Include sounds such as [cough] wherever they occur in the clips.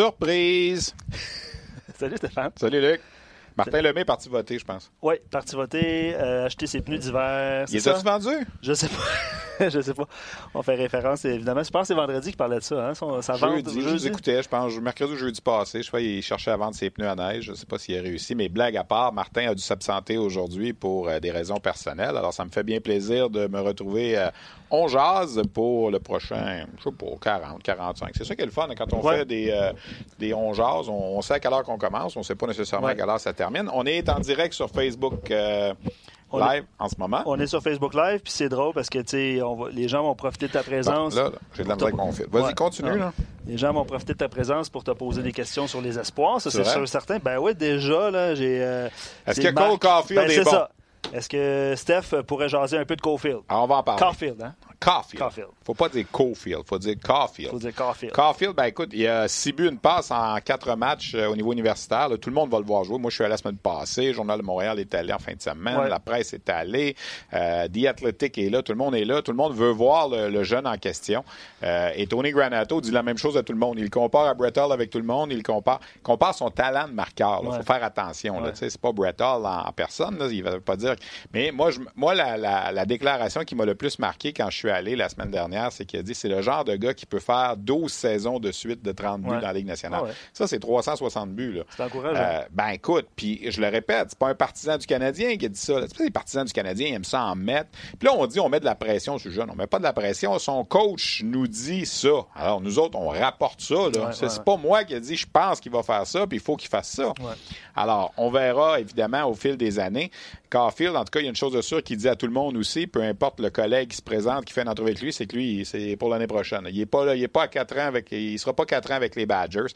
Surprise! [laughs] Salut Stéphane. Salut Luc. Martin Lemay est parti voter, je pense. Oui, parti voter, euh, acheter ses pneus d'hiver. Il est vendu? Je sais pas. [laughs] je sais pas. On fait référence, évidemment. Je pense que c'est vendredi qu'il parlait de ça. Hein? Ça jeudi, je vous écoutais, je pense, mercredi ou jeudi passé. Je crois qu'il cherchait à vendre ses pneus à neige. Je ne sais pas s'il a réussi. Mais blague à part, Martin a dû s'absenter aujourd'hui pour euh, des raisons personnelles. Alors, ça me fait bien plaisir de me retrouver euh, on jase pour le prochain, je sais pas, 40, 45. C'est ça qui est le fun. Quand on fait des, euh, des on jase, on, sait à quelle heure qu'on commence, on ne sait pas nécessairement à quelle heure ça termine. On est en direct sur Facebook. Euh, live en ce moment. On est sur Facebook Live, puis c'est drôle parce que les gens vont profiter de ta présence. là, j'ai de la misère qu'on Vas-y, continue. Là. Les gens vont profiter de ta présence pour te poser des questions sur les espoirs. Ça, c'est sûr certain. Ben oui, déjà, là, j'ai. Euh, Est-ce que Cole Caulfield ben, est, bon? Ça. Est-ce que Steph pourrait jaser un peu de Caulfield? Ah, on va en parler. Caulfield, hein? Caulfield. Caulfield. Faut pas dire Caulfield, faut dire Caulfield. Faut dire Caulfield. Caulfield, ben écoute, il y a six buts, une passe en quatre matchs euh, au niveau universitaire. tout le monde va le voir jouer. Moi, je suis allé la semaine passée. Le Journal de Montréal est allé en fin de semaine. La presse est allée. Euh, The Athletic est là. Tout le monde est là. Tout le monde veut voir le, jeune en question. Euh, et Tony Granato dit la même chose à tout le monde. Il compare à Brett Hall avec tout le monde. Il compare, compare son talent de marqueur. Il faut faire attention. Ce C'est pas Brett Hall en, personne. Là. Il va pas dire. Mais moi, je, moi la, la déclaration qui m'a le plus marqué quand je suis allé la semaine dernière, c'est qu'il a dit c'est le genre de gars qui peut faire 12 saisons de suite de 30 buts dans la Ligue nationale. Ah ça, c'est 360 buts. C'est encourageant. Euh, ben écoute, puis je le répète, c'est pas un partisan du Canadien qui a dit ça. C'est pas des partisans du Canadien, ils aiment ça en mettre. Puis là, on dit on met de la pression sur le jeune. On met pas de la pression. Son coach nous dit ça. Alors, nous autres, on rapporte ça. c'est pas moi qui ai dit je pense qu'il va faire ça, puis il faut qu'il fasse ça. Alors, on verra évidemment au fil des années. Caulfield, en tout cas, il y a une chose de sûre qu'il dit à tout le monde aussi, peu importe le collègue qui se présente, qui fait une entrevue avec lui, c'est que lui, c'est pour l'année prochaine. Il n'est pas il est pas à quatre ans avec, il sera pas quatre ans avec les Badgers.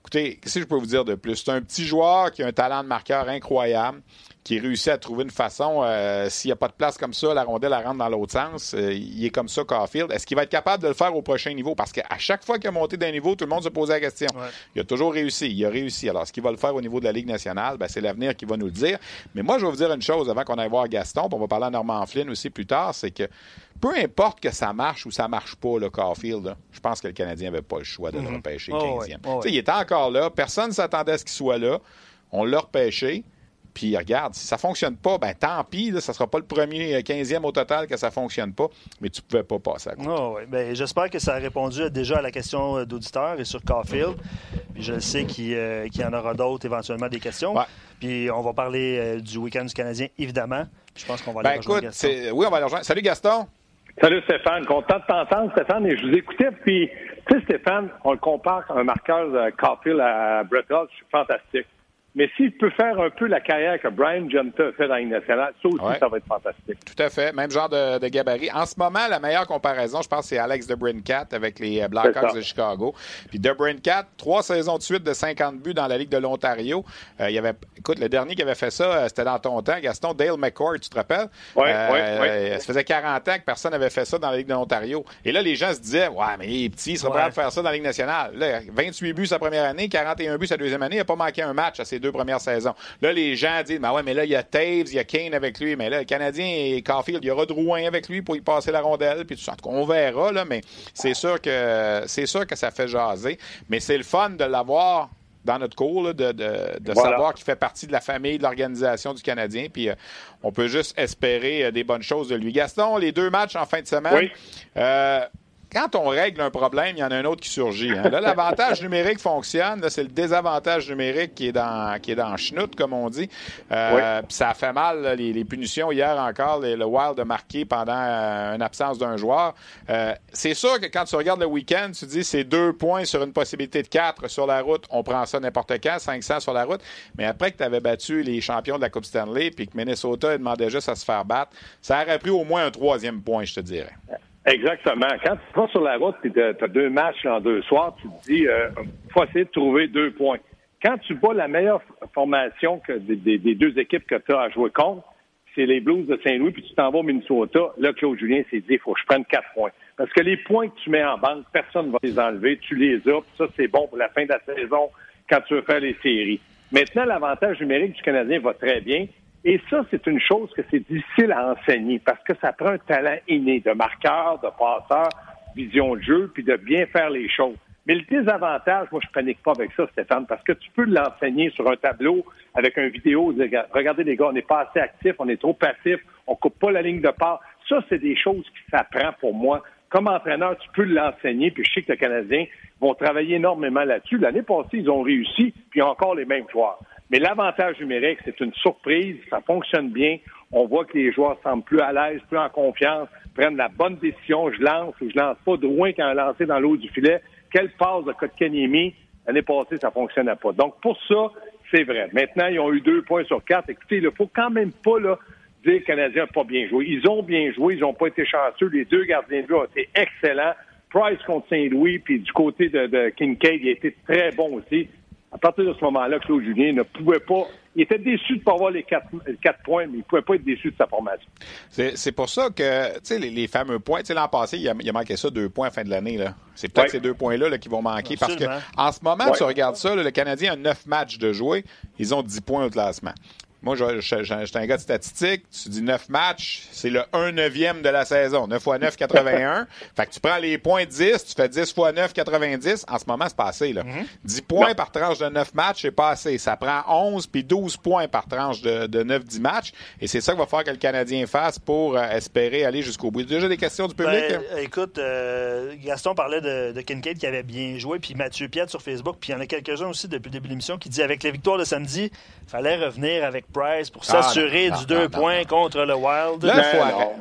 Écoutez, qu'est-ce que je peux vous dire de plus? C'est un petit joueur qui a un talent de marqueur incroyable qui réussit à trouver une façon, euh, s'il n'y a pas de place comme ça, la rondelle la rentre dans l'autre sens. Euh, il est comme ça, Caulfield. Est-ce qu'il va être capable de le faire au prochain niveau? Parce qu'à chaque fois qu'il a monté d'un niveau, tout le monde se posait la question. Il a toujours réussi. Il a réussi. Alors, est-ce qu'il va le faire au niveau de la Ligue nationale? Ben, c'est l'avenir qui va nous le dire. Mais moi, je vais vous dire une chose avant qu'on aille voir Gaston, puis on va parler à Normand Flynn aussi plus tard, c'est que peu importe que ça marche ou ça marche pas, le Caulfield, je pense que le Canadien n'avait pas le choix de le mm-hmm. repêcher 15e. Il était encore là. Personne ne s'attendait à ce qu'il soit là. On l'a repêché. Puis regarde, si ça fonctionne pas, ben tant pis, là, ça sera pas le premier 15e euh, au total que ça fonctionne pas, mais tu pouvais pas passer à côté. Oh, ben, J'espère que ça a répondu déjà à la question euh, d'auditeur et sur Caulfield. Puis je sais euh, qu'il y en aura d'autres éventuellement des questions. Puis on va parler du week-end du Canadien, évidemment. je pense qu'on va aller ben, rejoindre écoute, Gaston. Oui, on va aller rejoindre. Salut Gaston. Salut Stéphane, content de t'entendre Stéphane et je vous écoutais puis tu sais Stéphane, on le compare comme un marqueur de Caulfield à Brett Hall, c'est fantastique. Mais s'il peut faire un peu la carrière que Brian Junta a fait dans la nationale, ça aussi, ça va être fantastique. Tout à fait. Même genre de, gabarit. En ce moment, la meilleure comparaison, je pense, c'est Alex DeBrincat avec les euh, Blackhawks de Chicago. Puis DeBrincat, trois saisons de suite de 50 buts dans la Ligue de l'Ontario. Euh, il y avait, écoute, le dernier qui avait fait ça, euh, c'était dans ton temps, Gaston Dale McCord, tu te rappelles? Oui, oui, oui. Ça faisait 40 ans que personne n'avait fait ça dans la Ligue de l'Ontario. Et là, les gens se disaient, ouais, mais il est petit, il serait prêt à faire ça dans la Ligue nationale. Là, 28 buts sa première année, 41 buts sa deuxième année, il n'a pas manqué un match à ses deux premières saisons. Là, les gens disent, ben ouais, mais là, il y a Taves, il y a Kane avec lui, mais là, le Canadien et Caulfield, il y aura Drouin avec lui pour y passer la rondelle, puis tout ça. On verra, là, mais c'est sûr que c'est sûr que ça fait jaser. Mais c'est le fun de l'avoir dans notre cours, de, savoir qu'il fait partie de la famille de l'organisation du Canadien. Puis euh, on peut juste espérer euh, des bonnes choses de lui. Gaston, les deux matchs en fin de semaine. Oui. Euh, quand on règle un problème, il y en a un autre qui surgit. Hein. Là, l'avantage [laughs] numérique fonctionne. C'est le désavantage numérique qui est dans qui est dans chenoute, comme on dit. Euh, ça a fait mal, les, punitions hier encore. le Wild a marqué pendant euh, une absence d'un joueur. Euh, c'est sûr que quand tu regardes le week-end, tu dis c'est deux points sur une possibilité de quatre sur la route. On prend ça n'importe quand, 500 sur la route. Mais après que tu avais battu les champions de la Coupe Stanley puis que Minnesota demandait juste à se faire battre, ça aurait pris au moins un troisième point, je te dirais. Exactement. Quand tu vas sur la route et tu as deux matchs en deux soirs, tu te dis, euh, faut essayer de trouver deux points. Quand tu vois la meilleure formation que des, deux équipes que tu as à jouer contre, c'est les Blues de Saint-Louis, puis tu t'en vas au Minnesota. Là, Claude Julien s'est dit, il faut que je prenne quatre points. Parce que les points que tu mets en banque, personne ne va les enlever. Tu les as, puis ça, c'est bon pour la fin de la saison quand tu veux faire les séries. Maintenant, l'avantage numérique du Canadien va très bien. Et ça, c'est une chose que c'est difficile à enseigner parce que ça prend un talent inné de marqueur, de passeur, vision de jeu, puis de bien faire les choses. Mais le désavantage, moi, je panique pas avec ça, Stéphane, parce que tu peux l'enseigner sur un tableau avec une vidéo. Regardez, les gars, on n'est pas assez actifs, on est trop passifs, on coupe pas la ligne de part. Ça, c'est des choses qui s'apprend pour moi. Comme entraîneur, tu peux l'enseigner, puis je sais que les Canadiens vont travailler énormément là-dessus. L'année passée, ils ont réussi, puis encore les mêmes joueurs. Mais l'avantage numérique, c'est une surprise, ça fonctionne bien. On voit que les joueurs semblent plus à l'aise, plus en confiance, prennent la bonne décision. Je lance ou je lance pas de loin quand lancé dans l'eau du filet. Quelle passe de Kotkaniemi? L'année passée, ça fonctionnait pas. Donc, pour ça, c'est vrai. Maintenant, ils ont eu deux points sur quatre. Écoutez, il ne faut quand même pas là, dire que les Canadiens n'ont pas bien joué. Ils ont bien joué, ils n'ont pas été chanceux. Les deux gardiens de but ont été excellents. Price contre Saint-Louis, puis du côté de, de Kincaid, il a été très bon aussi. À partir de ce moment-là, Claude Julien ne pouvait pas. Il était déçu de ne pas avoir les quatre, points, mais il ne pouvait pas être déçu de sa formation. C'est pour ça que, tu sais, les, fameux points, tu sais, l'an passé, il a, il a, manqué ça deux points à la fin de l'année. C'est peut-être ces deux points-là qui vont manquer. Parce que en ce moment, tu regardes ça, le Canadien a neuf matchs de jouer. Ils ont dix points au classement. Moi, je, suis un gars de statistique. Tu dis 9 matchs, c'est le 1 neuvième de la saison. 9 fois 9, 81. [laughs] fait que tu prends les points 10, tu fais 10 fois 9, 90. En ce moment, c'est pas assez. Là. 10 mhm. points par tranche de 9 matchs, c'est pas assez. Ça prend 11 puis 12 points par tranche de, de 9-10 matchs. Et c'est ça qu'il va falloir que le Canadien fasse pour euh, espérer aller jusqu'au bout. Déjà des questions du public? Ben, écoute, euh, Gaston parlait de, de, Kincaid qui avait bien joué, puis Mathieu Piette sur Facebook, puis il y en a quelques-uns aussi depuis le début de l'émission qui dit avec les victoires de samedi, fallait revenir avec Price pour ah, s'assurer du deux points contre le Wild. Là,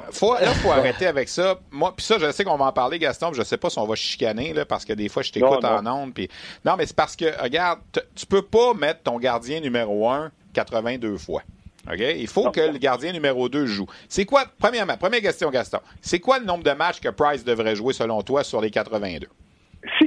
il faut, faut, arrêter avec ça. Moi, puis ça, je sais qu'on va en parler, Gaston, je sais pas si on va chicaner, là, parce que des fois, je t'écoute en ondes. Puis... Non, mais c'est parce que, regarde, tu peux pas mettre ton gardien numéro un 82 fois. OK? Il faut que le gardien numéro 2 joue. C'est quoi, premièrement, première question, Gaston, c'est quoi le nombre de matchs que Price devrait jouer selon toi sur les 82?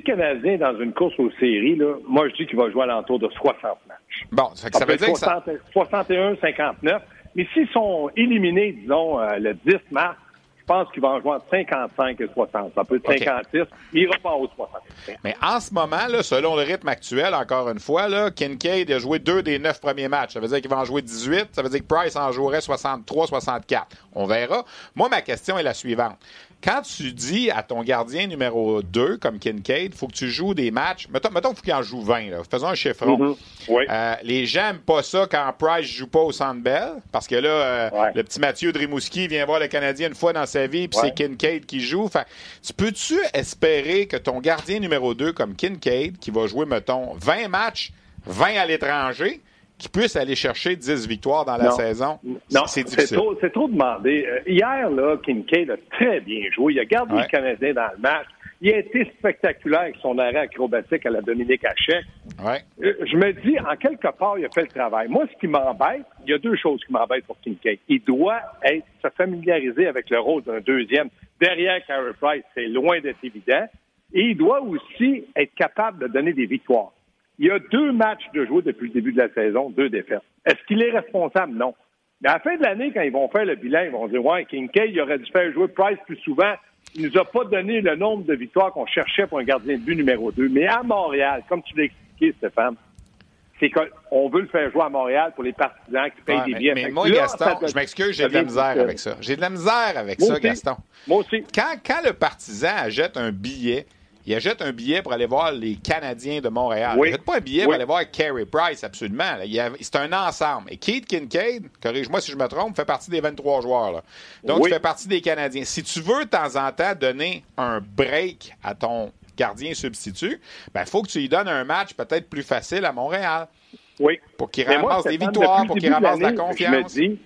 Canadien dans une course aux séries, là, moi je dis qu'il va jouer à l'entour de 60 matchs. Bon, ça, ça veut dire que ça... 61, 59. Mais s'ils sont éliminés, disons, euh, le 10 mars, je pense qu'il va en jouer entre 55 et 60. Ça peut être 56, mais il ira pas au 60. Mais en ce moment, là, selon le rythme actuel, encore une fois, là, Kincaid a joué deux des neuf premiers matchs. Ça veut dire qu'il va en jouer 18. Ça veut dire que Price en jouerait 63, 64. On verra. Moi, ma question est la suivante quand tu dis à ton gardien numéro 2, comme Kincaid, il faut que tu joues des matchs, mettons, mettons qu'il faut qu'il en joue 20, là. faisons un chiffron. Mm-hmm. Euh, les gens n'aiment pas ça quand Price joue pas au Centre Bell, parce que là, euh, le petit Mathieu Drimouski vient voir le Canadien une fois dans sa vie, puis c'est Kincaid qui joue. Fait, tu peux-tu espérer que ton gardien numéro 2, comme Kincaid, qui va jouer, mettons, 20 matchs, 20 à l'étranger, qui puisse aller chercher 10 victoires dans la saison? Non, c'est difficile. C'est trop, demandé. Euh, hier, là, Kincaid a très bien joué. Il a gardé le Canadien dans le match. Il a été spectaculaire avec son arrêt acrobatique à la Dominique. Ouais. Euh, je me dis, en quelque part, il a fait le travail. Moi, ce qui m'embête, il y a deux choses qui m'embêtent pour Kincaid. Il doit être, se familiariser avec le rôle d'un deuxième. Derrière Carey Price, c'est loin d'être évident. Et il doit aussi être capable de donner des victoires. Il y a deux matchs de jouer depuis le début de la saison, deux défaites. Est-ce qu'il est responsable? Non. Mais à la fin de l'année, quand ils vont faire le bilan, ils vont dire Ouais, Kincaid, il aurait dû faire jouer Price plus souvent. Il nous a pas donné le nombre de victoires qu'on cherchait pour un gardien de but numéro deux. Mais à Montréal, comme tu l'as expliqué, Stéphane, c'est qu'on veut le faire jouer à Montréal pour les partisans qui payent des billets. Mais, moi, Gaston, je m'excuse, j'ai de la misère avec ça. J'ai de la misère avec ça, Gaston. Moi aussi. Quand, quand le partisan achète un billet il achète un billet pour aller voir les Canadiens de Montréal. Il n'achète pas un billet pour aller voir Carey Price, absolument. C'est un ensemble. Et Keith Kincaid, corrige-moi si je me trompe, fait partie des 23 joueurs. Donc, il fait partie des Canadiens. Si tu veux, de temps en temps, donner un break à ton gardien substitut, il ben, faut que tu lui donnes un match peut-être plus facile à Montréal. Oui. Pour qu'il ramasse des victoires, pour qu'il ramasse de la confiance. Je me dis,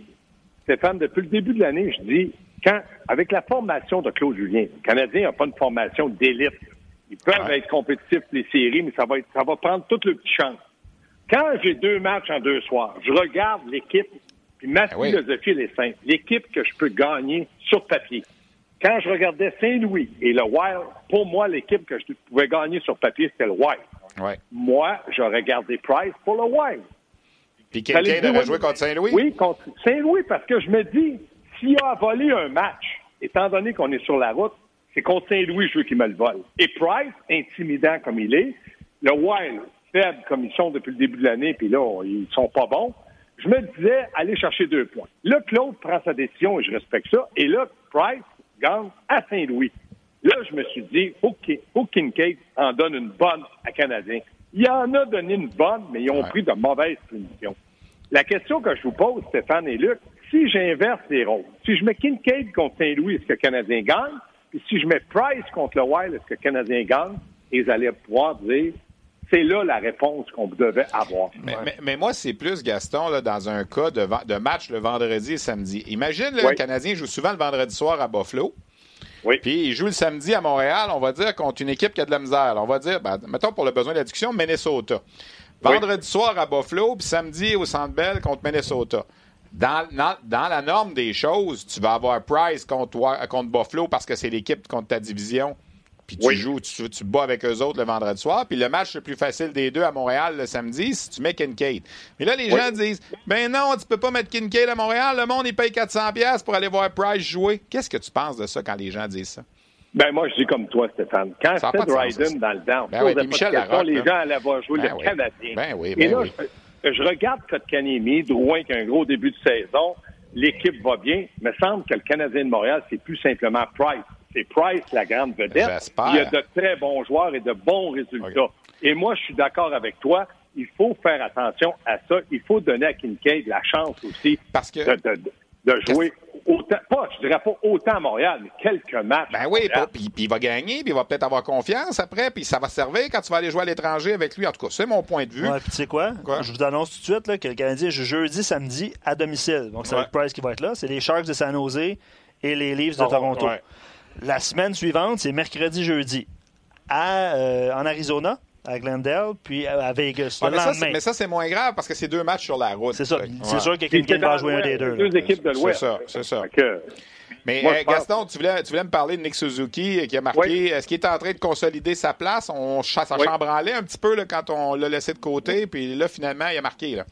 Stéphane, depuis le début de l'année, je dis, quand, avec la formation de Claude Julien, le Canadien n'a pas une formation d'élite. Ils peuvent être compétitifs les séries, mais ça va être, ça va prendre toute le petit chance. Quand j'ai deux matchs en deux soirs, je regarde l'équipe, puis ma ben philosophie, elle est simple. L'équipe que je peux gagner sur papier. Quand je regardais Saint-Louis et le Wild, pour moi, l'équipe que je pouvais gagner sur papier, c'était le Wild. Moi, je regardé Price pour le Wild. Puis quelqu'un devrait jouer contre Saint-Louis? Oui, contre Saint-Louis, parce que je me dis, s'il a volé un match, étant donné qu'on est sur la route, c'est contre Saint-Louis, je veux qu'il me le vole. Et Price, intimidant comme il est, le Wild, faible comme ils sont depuis le début de l'année, puis là, ils sont pas bons. Je me disais, aller chercher deux points. Là, Claude prend sa décision et je respecte ça. Et là, Price gagne à Saint-Louis. Là, je me suis dit, faut faut Kincaid en donne une bonne à Canadien. Il en a donné une bonne, mais ils ont pris de mauvaises punitions. La question que je vous pose, Stéphane et Luc, si j'inverse les rôles, si je mets Kincaid contre Saint-Louis, est-ce que le Canadien gagne? Puis si je mets Price contre le Wild, est-ce que le Canadien gagne? Et vous allez pouvoir dire, c'est là la réponse qu'on devait avoir. Mais, moi, c'est plus, Gaston, là, dans un cas de, de, match le vendredi et samedi. Imagine, le Canadien joue souvent le vendredi soir à Buffalo. Oui. Puis il joue le samedi à Montréal, on va dire, contre une équipe qui a de la misère. On va dire, ben, mettons pour le besoin de la Minnesota. Vendredi soir à Buffalo, puis samedi au Centre Bell contre Minnesota. Dans, dans, la norme des choses, tu vas avoir Price contre, contre Buffalo parce que c'est l'équipe contre ta division puis tu joues, tu, tu bats avec eux autres le vendredi soir. Puis le match le plus facile des deux à Montréal le samedi, si tu mets Kincaid. Mais là, les gens disent Ben non, tu peux pas mettre Kincaid à Montréal, le monde, il paye 400$ pour aller voir Price jouer. Qu'est-ce que tu penses de ça quand les gens disent ça? Ben moi, je dis comme toi, Stéphane. Quand c'était Dryden dans le down, ben oui, Michel question, les gens allaient voir jouer ben le Canadien. Ben oui, ben Et là, oui. je, je regarde Kotkaniemi, Drouin qui a un gros début de saison. L'équipe va bien. Il me semble que le Canadien de Montréal, c'est plus simplement Price c'est Price, la grande vedette. Il y a de très bons joueurs et de bons résultats. Et moi, je suis d'accord avec toi. Il faut faire attention à ça. Il faut donner à Kincaid la chance aussi Parce que... de, jouer autant, pas, je dirais pas autant à Montréal, mais quelques matchs. Ben oui, puis, il va gagner, puis il va peut-être avoir confiance après, puis ça va servir quand tu vas aller jouer à l'étranger avec lui. En tout cas, c'est mon point de vue. Ouais, puis tu sais quoi? Je vous annonce tout de suite là, que le Canadien joue jeudi, samedi à domicile. Donc, c'est ouais. Price qui va être là. C'est les Sharks de San Jose et les Leafs de Toronto. Ouais. La semaine suivante, c'est mercredi, jeudi, à, euh, en Arizona, à Glendale, puis à Vegas. Ouais, mais, ça, mais, ça, c'est moins grave parce que c'est deux matchs sur la route. C'est ça. C'est sûr que quelqu'un va jouer un des deux. Deux équipes de l'Ouest. C'est ça, c'est ça. Mais Moi, Gaston, tu voulais, tu voulais me parler de Nick Suzuki qui a marqué. Oui. Est-ce qu'il est en train de consolider sa place? On, ça oui. chambranlait un petit peu là, quand on l'a laissé de côté, puis là, finalement, il a marqué. Là.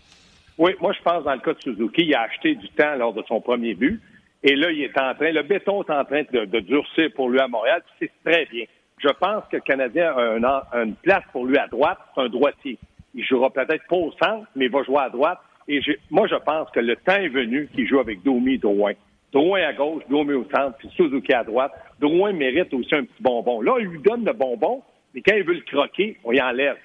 Oui, moi, je pense dans le cas de Suzuki, il a acheté du temps lors de son premier but. Et là, il est en train, le béton est en train de, de durcir pour lui à Montréal. C'est très bien. Je pense que le Canadien a une, place pour lui à droite. C'est un droitier. Il jouera peut-être pas au centre, mais il va jouer à droite. Et moi, je pense que le temps est venu qu'il joue avec Domi Drouin. Drouin à gauche, Domi au centre, puis Suzuki à droite. Drouin mérite aussi un petit bonbon. Là, il lui donne le bonbon, mais quand il veut le croquer, on y enlève.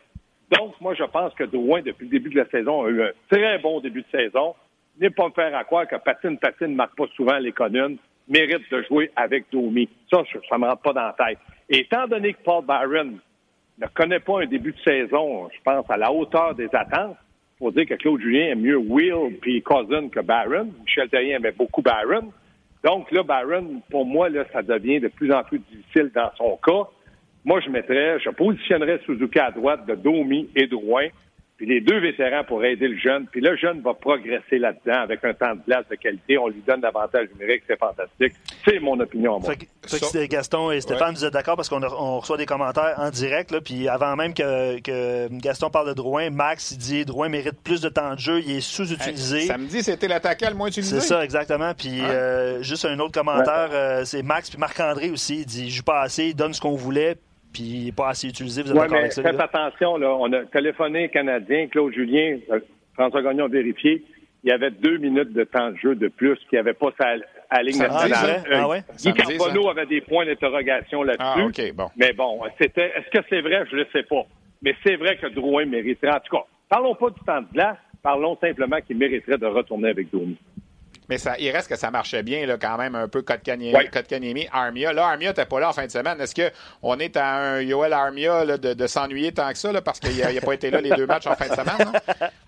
Donc, moi, je pense que Drouin, depuis le début de la saison, a eu un très bon début de saison n'est pas me faire à croire que Patine Patine ne marque pas souvent les communes, mérite de jouer avec Domi. Ça, ça ne me rentre pas dans la tête. Étant donné que Paul Byron ne connaît pas un début de saison, je pense, à la hauteur des attentes, faut dire que Claude Julien aime mieux Will puis Cousin que Barron. Michel Terrien aimait beaucoup Barron. Donc là, Barron, pour moi, là, ça devient de plus en plus difficile dans son cas. Moi, je mettrais, je positionnerais Suzuki à droite de Domi et Drouin puis les deux vétérans pour aider le jeune. Puis le jeune va progresser là-dedans avec un temps de glace de qualité. On lui donne davantage numérique, c'est fantastique. C'est mon opinion. Moi. Que Gaston et Stéphane, ouais. vous êtes d'accord parce qu'on on reçoit des commentaires en direct. Là, puis avant même que, que, Gaston parle de Drouin, Max il dit Drouin mérite plus de temps de jeu, il est sous-utilisé. Hey, samedi, c'était l'attaquant le moins utilisé. C'est ça, exactement. Puis euh, juste un autre commentaire, ouais. euh, c'est Max puis Marc-André aussi. Il dit il joue pas assez, il donne ce qu'on voulait puis pas assez utilisé. Vous êtes ouais, d'accord mais avec ça? Faites attention, là. On a téléphoné Canadien, Claude Julien, euh, François Gagnon a vérifié. Il y avait deux minutes de temps de jeu de plus qu'il n'y avait pas sa à ligne nationale. Euh, ah ouais? Guy Carbonneau avait des points d'interrogation là-dessus. Ah, OK, bon. Mais bon, c'était. Est-ce que c'est vrai? Je ne le sais pas. Mais c'est vrai que Drouin mériterait. En tout cas, parlons pas du temps de glace, parlons simplement qu'il mériterait de retourner avec Domi. Mais ça, il reste que ça marchait bien là, quand même un peu Kotkaniemi, ouais. Kotkaniemi, Armia. Là, Armia n'était pas là en fin de semaine. Est-ce qu'on est à un Yoel Armia là, de, de s'ennuyer tant que ça là, parce qu'il n'a pas été là les deux matchs en fin de semaine?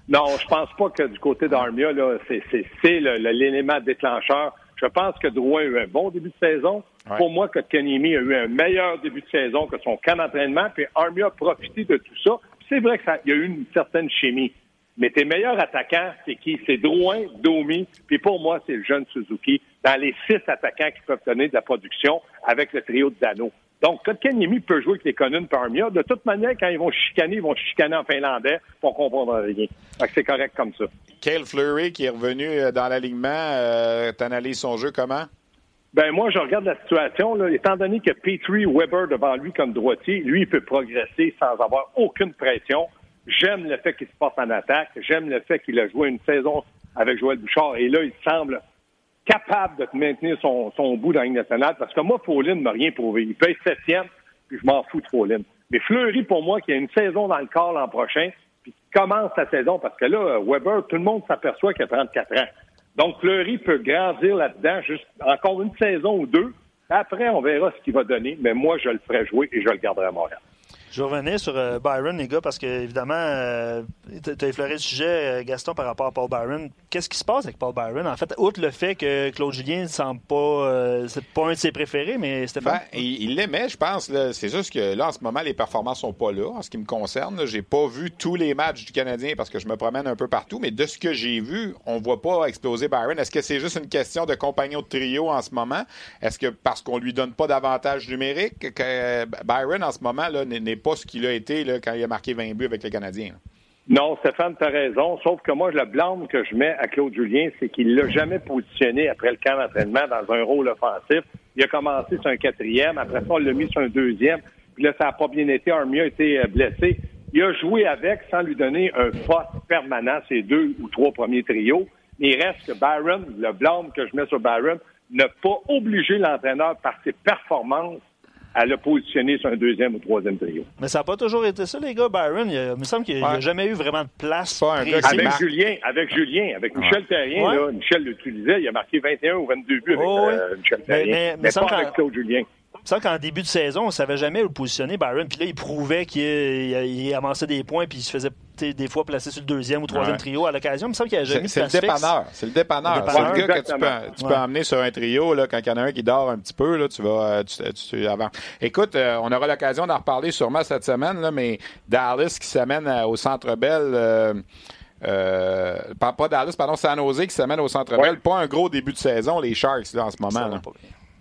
Non, [laughs] non je pense pas que du côté d'Armia, c'est l'élément déclencheur. Je pense que Drouin a eu un bon début de saison. Ouais. Pour moi, Kotkaniemi a eu un meilleur début de saison que son camp d'entraînement. Puis Armia a profité de tout ça. C'est vrai qu'il y a eu une certaine chimie. Mais tes meilleurs attaquants, c'est qui? C'est Drouin, Domi, puis pour moi, c'est le jeune Suzuki, dans les six attaquants qui peuvent donner de la production avec le trio de Dano. Donc, Kotkaniemi peut jouer avec les Conunes par Armia. De toute manière, quand ils vont chicaner, ils vont chicaner en finlandais pour comprendre rien. Donc, c'est correct comme ça. Kale Fleury qui est revenu dans l'alignement, euh, t'analyses son jeu comment? Ben moi, je regarde la situation. Là, étant donné que Petrie Weber devant lui comme droitier, lui, il peut progresser sans avoir aucune pression. J'aime le fait qu'il se porte en attaque. J'aime le fait qu'il a joué une saison avec Joël Bouchard. Et là, il semble capable de maintenir son, son bout dans la Ligue nationale, parce que moi, Pauline ne m'a rien prouvé. Il paye septième, puis je m'en fous de Pauline. Mais Fleury, pour moi, qui a une saison dans le corps l'an prochain, puis qui commence sa saison, parce que là, Weber, tout le monde s'aperçoit qu'il a 34 ans. Donc, Fleury peut grandir là-dedans, juste encore une saison ou deux. Après, on verra ce qu'il va donner, mais moi, je le ferai jouer et je le garderai à Montréal. Je revenais sur euh, Byron, les gars, parce que évidemment, euh, tu as effleuré le sujet, euh, Gaston, par rapport à Paul Byron. Qu'est-ce qui se passe avec Paul Byron? En fait, outre le fait que Claude Julien ne semble pas. c'est pas un de ses préférés, mais Stéphane? Ben, il l'aimait, je pense. C'est juste que là, en ce moment, les performances sont pas là. En ce qui me concerne, j'ai pas vu tous les matchs du Canadien parce que je me promène un peu partout, mais de ce que j'ai vu, on voit pas exploser Byron. Est-ce que c'est juste une question de compagnon de trio en ce moment? Est-ce que parce qu'on lui donne pas d'avantage numérique que Byron, en ce moment, n'est pas ce qu'il a été là, quand il a marqué 20 buts avec les Canadiens. Non, Stéphane, tu as raison. Sauf que moi, le blâme que je mets à Claude Julien, c'est qu'il l'a jamais positionné après le camp d'entraînement dans un rôle offensif. Il a commencé sur un quatrième, après ça, on l'a mis sur un deuxième. Puis là, ça n'a pas bien été. Armia a été euh, blessé. Il a joué avec sans lui donner un poste permanent, ces deux ou trois premiers trios. Mais il reste que Byron, le blâme que je mets sur Byron, n'a pas obligé l'entraîneur par ses performances à le positionner sur un deuxième ou troisième trio. Mais ça n'a pas toujours été ça, les gars. Byron, il, me semble qu'il n'a jamais eu vraiment de place. Pas un avec Julien, avec Julien, avec Michel Terrien, là, Michel l'utilisait, il a marqué 21 ou 22 buts avec euh, Michel Terrien, mais, pas avec Claude Julien. Me semble qu'en début de saison, on ne savait jamais où le positionner, Byron. Puis là, il prouvait qu'il amassait des points, puis il se faisait des fois placer sur le deuxième ou troisième trio à l'occasion. Il me semble qu'il a jamais C'est le dépanneur. C'est le dépanneur. C'est le gars que tu peux, tu peux emmener sur un trio là, quand il y en a un qui dort un petit peu. Là, tu vas euh, tu, tu, avant. Écoute, euh, on aura l'occasion d'en reparler sûrement cette semaine, là, mais Dallas qui s'amène au Centre Bell. Euh, euh, pas, Dallas, pardon, San Jose qui s'amène au Centre Bell. Pas un gros début de saison, les Sharks, là, en ce moment. Là.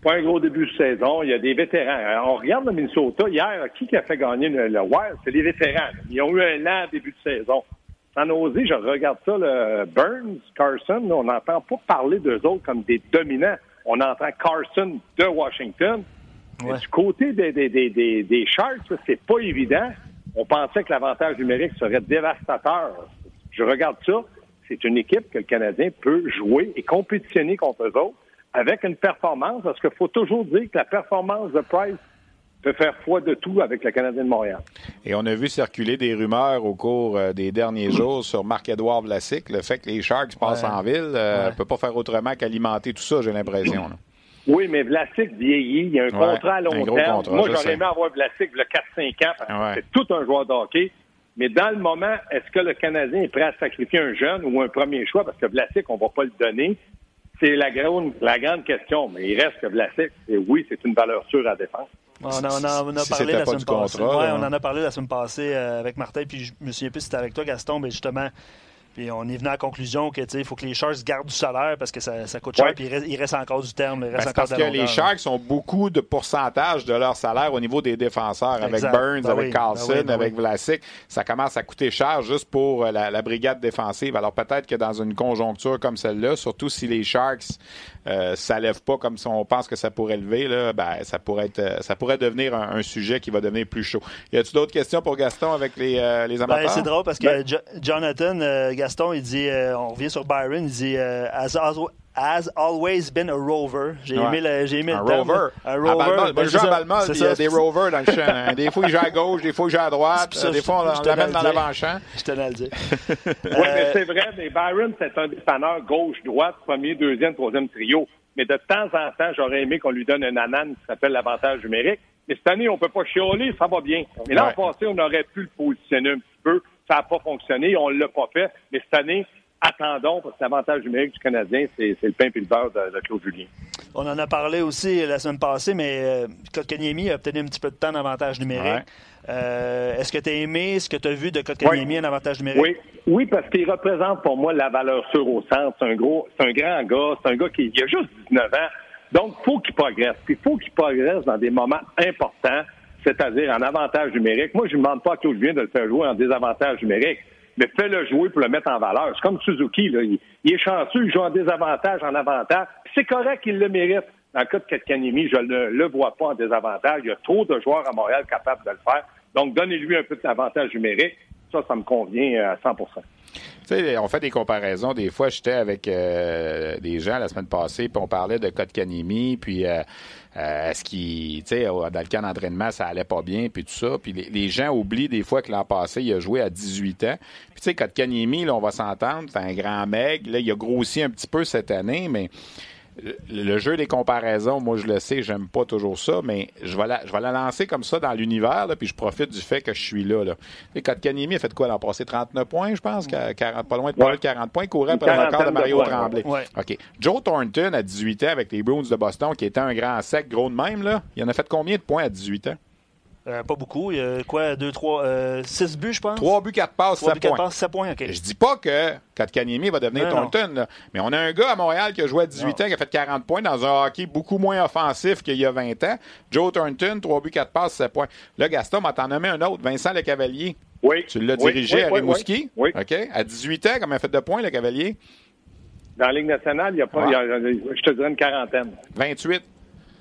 Pas un gros début de saison. Il y a des vétérans. on regarde le Minnesota. Hier, qui a fait gagner le, Wild? C'est les vétérans. Ils ont eu un lent début de saison. Sans oser, je regarde ça, le Burns, Carson, on n'entend pas parler d'eux autres comme des dominants. On entend Carson de Washington. Du côté des, des, des, des, des Sharks, c'est pas évident. On pensait que l'avantage numérique serait dévastateur. Je regarde ça. C'est une équipe que le Canadien peut jouer et compétitionner contre eux autres avec une performance, parce qu'il faut toujours dire que la performance de Price peut faire foi de tout avec le Canadien de Montréal. Et on a vu circuler des rumeurs au cours euh, des derniers jours sur Marc-Édouard Vlasic, le fait que les Sharks passent en ville, ne euh, peut pas faire autrement qu'alimenter tout ça, j'ai l'impression. Oui, mais Vlasic vieillit, il y a un contrat à long terme. Moi, j'aurais aimé avoir Vlasic le 4-5 ans, c'est tout un joueur d'hockey. Mais dans le moment, est-ce que le Canadien est prêt à sacrifier un jeune ou un premier choix? Parce que Vlasic, on ne va pas le donner c'est la grande, la grande question. Mais il reste que Vlasic, et oui, c'est une valeur sûre à défendre. On, en a parlé la semaine passée. Ouais, on en a parlé la semaine passée avec Martin, puis je me souviens plus si c'était avec toi, Gaston, mais justement, puis on est venu à la conclusion que il faut que les Sharks gardent du salaire parce que ça, ça coûte cher. Puis il reste, encore du terme. Il reste ben, parce que les Sharks ont beaucoup de pourcentage de leur salaire au niveau des défenseurs. Avec Burns, ben avec ben Carlson, avec Vlasic. Ça commence à coûter cher juste pour euh, la, brigade défensive. Alors peut-être que dans une conjoncture comme celle-là, surtout si les Sharks euh, ça lève pas comme si on pense que ça pourrait lever, là, ben, ça pourrait être, euh, ça pourrait devenir un, sujet qui va devenir plus chaud. Y a-t-il d'autres questions pour Gaston avec les, euh, les amateurs? c'est drôle parce que Jonathan, Gaston, il dit, on revient sur Byron, il dit, as, has always been a rover. J'ai aimé le, j'ai aimé un rover. Un rover. Ben, je joue à Balmol, il y a des rovers dans le champ. Hein. [laughs] Des fois, il joue à gauche, des fois, il joue à droite. des fois, on l'amène dans l'avant-champ. [laughs] Je tenais à le dire. [laughs] oui, mais c'est vrai, mais Byron, c'est un dépanneur gauche-droite, premier, deuxième, troisième trio. Mais de temps en temps, j'aurais aimé qu'on lui donne un anan qui s'appelle l'avantage numérique. Mais cette année, on peut pas chialer, ça va bien. Mais l'an passé, on aurait pu le positionner un petit peu. Ça n'a pas fonctionné, on ne l'a pas fait. Mais cette année, attendons, parce que l'avantage numérique du Canadien, c'est le pain et le beurre de, Claude Julien. On en a parlé aussi la semaine passée, mais euh, Kotkaniemi a obtenu un petit peu de temps d'avantage numérique. Euh, est-ce que tu as aimé ce que tu as vu de Kotkaniemi un avantage numérique? Oui, oui parce qu'il représente pour moi la valeur sûre au centre. C'est un gros, c'est un grand gars, c'est un gars qui a juste 19 ans. Donc, il faut qu'il progresse. Puis, il faut qu'il progresse dans des moments importants, c'est-à-dire en avantage numérique. Moi, je ne demande pas à Claude Julien de le faire jouer en désavantage numérique mais fais-le jouer pour le mettre en valeur. C'est comme Suzuki, là. Il, est chanceux, il joue en désavantage, en avantage. C'est correct qu'il le mérite. Dans le cas de Ketkanemi, je ne le, vois pas en désavantage. Il y a trop de joueurs à Montréal capables de le faire. Donc, donnez-lui un peu d'avantage numérique. ça, ça me convient à 100 tu sais, on fait des comparaisons. Des fois, j'étais avec euh, des gens la semaine passée, puis on parlait de Kotkanimi, puis euh, euh, est-ce qu'il, dans le camp d'entraînement, ça allait pas bien, puis tout ça. Puis les, gens oublient des fois que l'an passé, il a joué à 18 ans. Puis tu sais, Kotkanimi, là, on va s'entendre, c'est un grand mec. Là, il a grossi un petit peu cette année, mais le jeu des comparaisons, moi je le sais, j'aime pas toujours ça, mais je vais la, je vais la lancer comme ça dans l'univers, puis je profite du fait que je suis là. là. Et a fait quoi? L'an passé? 39 points, je pense, 40, pas loin de 40 points, courait après le record de Mario Tremblay. OK. Joe Thornton, à 18 ans, avec les Bruins de Boston, qui était un grand sec, gros de même, là, il en a fait combien de points à 18 ans? Euh, pas beaucoup. Il y a quoi, 2, 3, 6 buts, je pense? 3 buts, 4 passes, 3 7 buts, 4 passes, 7 points. OK. Je dis pas que Katkaniemi va devenir Thornton, mais on a un gars à Montréal qui a joué à 18 ans, qui a fait 40 points dans un hockey beaucoup moins offensif qu'il y a 20 ans. Joe Thornton, 3 buts, 4 passes, 7 points. Là, Gaston m'a t'en nommé un autre, Vincent Le Cavalier. Oui. Tu l'as dirigé à Rimouski? Oui. OK. À 18 ans, combien a fait de points, Le Cavalier? Dans la Ligue nationale, il y a pas, il y a, je te dirais une quarantaine. 28.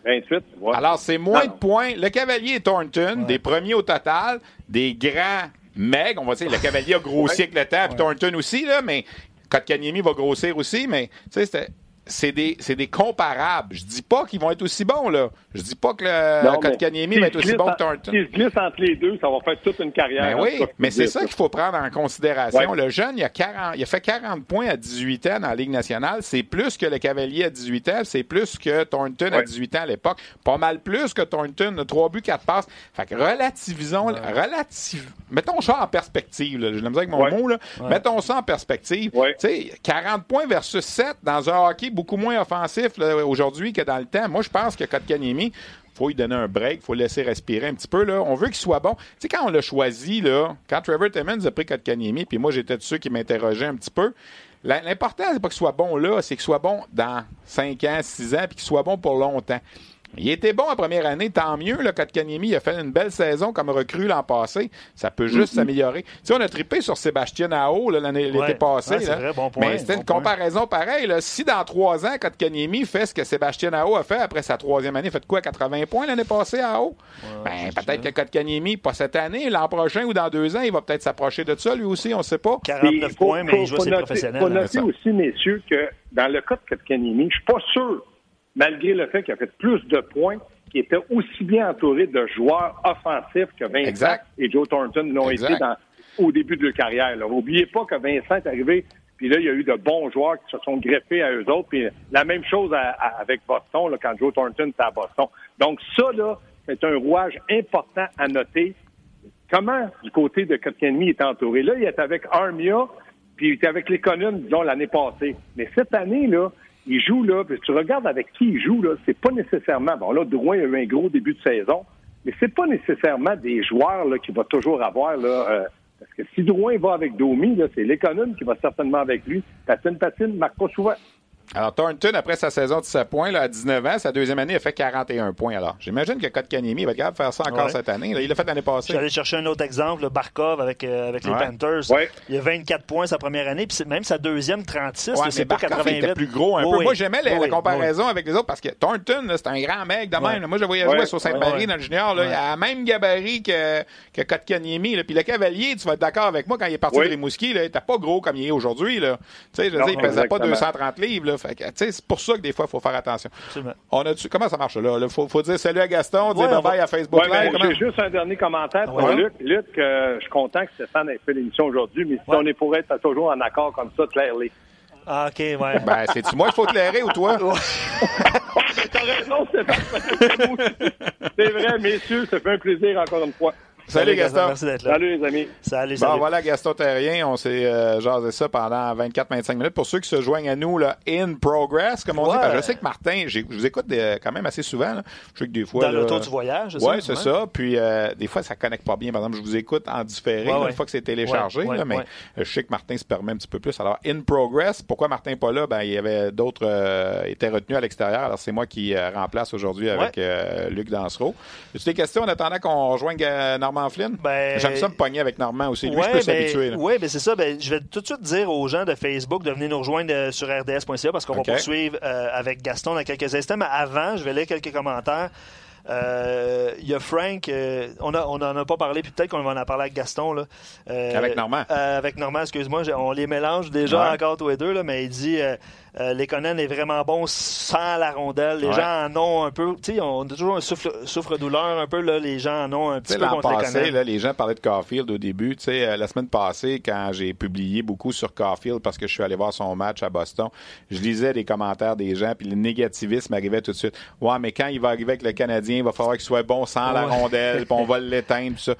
28. Alors, c'est moins de points. Le Cavalier et Thornton, des premiers au total, des grands mecs. On va dire, le Cavalier a grossi avec le temps, puis Thornton aussi, là, mais Kotkaniemi va grossir aussi, mais tu sais, c'était c'est des, des, comparables. Je dis pas qu'ils vont être aussi bons, là. Je dis pas que le Kotkaniemi va être aussi bon que Thornton. S'ils glissent entre les deux, ça va faire toute une carrière. Ben oui, mais c'est ça qu'il faut prendre en considération. Le jeune, il a, 40, il a fait 40 points à 18 ans dans la Ligue nationale. C'est plus que le Cavalier à 18 ans. C'est plus que Thornton à 18 ans à l'époque. Pas mal plus que Thornton. 3 buts, 4 passes. Fait que relativisons, relative, mettons ça en perspective. Là. Je l'aime avec mon mot. Là. Mettons ça en perspective. Tu sais, 40 points versus 7 dans un hockey beaucoup moins offensif aujourd'hui que dans le temps. Moi, je pense que Kotkaniemi, faut lui donner un break, faut le laisser respirer un petit peu. Là. On veut qu'il soit bon. Tu sais, quand on l'a choisi, là, quand Trevor Timmons a pris Kotkaniemi, puis moi, j'étais de ceux qui m'interrogeaient un petit peu, l'important, c'est pas qu'il soit bon là, c'est qu'il soit bon dans 5 ans, 6 ans, puis qu'il soit bon pour longtemps. Il était bon en première année, tant mieux. Là, Kotkaniemi a fait une belle saison comme recrue l'an passé. Ça peut juste mm-hmm. s'améliorer. Tu sais, on a trippé sur Sébastien Nao l'année l'été passé. Mais c'était une comparaison pareille. Là. Si dans trois ans, Kotkaniemi fait ce que Sébastien Nao a fait après sa troisième année, fait quoi, 80 points l'année passée à haut? ben, peut-être que Kotkaniemi, pas cette année, l'an prochain ou dans deux ans, il va peut-être s'approcher de ça, lui aussi, on ne sait pas. 49 points, mais il joue ses professionnels. Il faut noter aussi, messieurs, que dans le cas de Kotkaniemi, je suis pas sûr malgré le fait qu'il a fait plus de points, qu'il était aussi bien entouré de joueurs offensifs que Vincent et Joe Thornton l'ont été au début de leur carrière. N'oubliez pas que Vincent est arrivé, puis là, il y a eu de bons joueurs qui se sont greffés à eux autres. Puis la même chose avec Boston, quand Joe Thornton était à Boston. Donc ça, là, c'est un rouage important à noter. Comment, du côté de Kotkaniemi, il est entouré? Là, il est avec Armia, puis il était avec les Conunes, disons, l'année passée. Mais cette année, là, il joue là, puis tu regardes avec qui il joue là, c'est pas nécessairement. Bon là, Drouin a eu un gros début de saison, mais c'est pas nécessairement des joueurs là qu'il va toujours avoir là. Euh, parce que si Drouin va avec Domi, c'est l'économe qui va certainement avec lui. Patine, patine, marque pas souvent. Alors, Thornton, après sa saison de 17 points, là, à 19 ans, sa deuxième année, il a fait 41 points. Alors, j'imagine que Kotkaniemi va être capable de faire ça encore cette année. il l'a fait l'année passée. J'allais chercher un autre exemple, le Barkov avec, euh, avec les Panthers. Il a 24 points sa première année, puis même sa deuxième, 36. c'est pas Barkov 88. était plus gros un peu. Moi, j'aimais la, comparaison avec les autres parce que Thornton, c'est un grand mec de même. Moi, je voyais jouer sur Sainte-Marie dans le junior. Là, il a la même gabarit que, que Kotkaniemi. Puis le Cavalier, tu vas être d'accord avec moi, quand il est parti de Rimouski, il n'était pas gros comme il est aujourd'hui. Tu sais, je veux dire, il pesait pas 230 livres. Là. Fait que, c'est pour ça que des fois, il faut faire attention. On a comment ça marche là? Il faut, dire salut à Gaston, dire bye bye à Facebook Live. J'ai juste un dernier commentaire pour Luc. Luc, euh, je suis content que Stéphane ait fait l'émission aujourd'hui, mais si on est pour être toujours en accord comme ça, clairement. Ah, OK, ouais. Ben, c'est-tu moi qu'il faut clairer ou toi? [laughs] T'as raison, Stéphane. C'est vrai, messieurs, ça fait un plaisir encore une fois. Salut, Gaston. Merci d'être là. Salut les amis. Salut, salut. Bon, voilà Gaston Terrien. On s'est euh, jasé ça pendant 24-25 minutes. Pour ceux qui se joignent à nous, là, in progress, comme on dit. je sais que Martin, je vous écoute quand même assez souvent. Je sais que des fois. Dans l'auto du voyage, Oui, c'est ça. Puis euh, des fois, ça ne connecte pas bien. Par exemple, je vous écoute en différé, une fois que c'est téléchargé. mais je sais que Martin se permet un petit peu plus. Alors, in progress, pourquoi Martin n'est pas là? Ben, il y avait d'autres euh, étaient retenus à l'extérieur. Alors, c'est moi qui euh, remplace aujourd'hui avec Luc Dansereau. As-tu des questions en attendant qu'on rejoigne Normand Flynn? Ben, J'aime ça me pogner avec Normand aussi. Lui, je peux ben, s'habituer. Oui, ben c'est ça. Ben, je vais tout de suite dire aux gens de Facebook de venir nous rejoindre euh, sur rds.ca parce qu'on va poursuivre euh, avec Gaston dans quelques instants. Mais avant, je vais lire quelques commentaires. Euh, il y a Frank, euh, on n'en on a pas parlé, puis peut-être qu'on va en parler avec Gaston. Là. Euh, avec Normand. avec Normand, excuse-moi, on les mélange déjà encore tous les deux, là, mais il dit euh, Lekonen est vraiment bon sans la rondelle. Les gens en ont un peu. Tu sais, on a toujours un souffre-douleur un peu. Là, les gens en ont un petit peu contre passé, là, les gens parlaient de Caulfield au début. Tu sais, la semaine passée, quand j'ai publié beaucoup sur Caulfield parce que je suis allé voir son match à Boston, je lisais les commentaires des gens, puis le négativisme arrivait tout de suite. Ouais, mais quand il va arriver avec le Canadien, il va falloir qu'il soit bon sans la rondelle, puis on va [laughs] l'éteindre, tout ça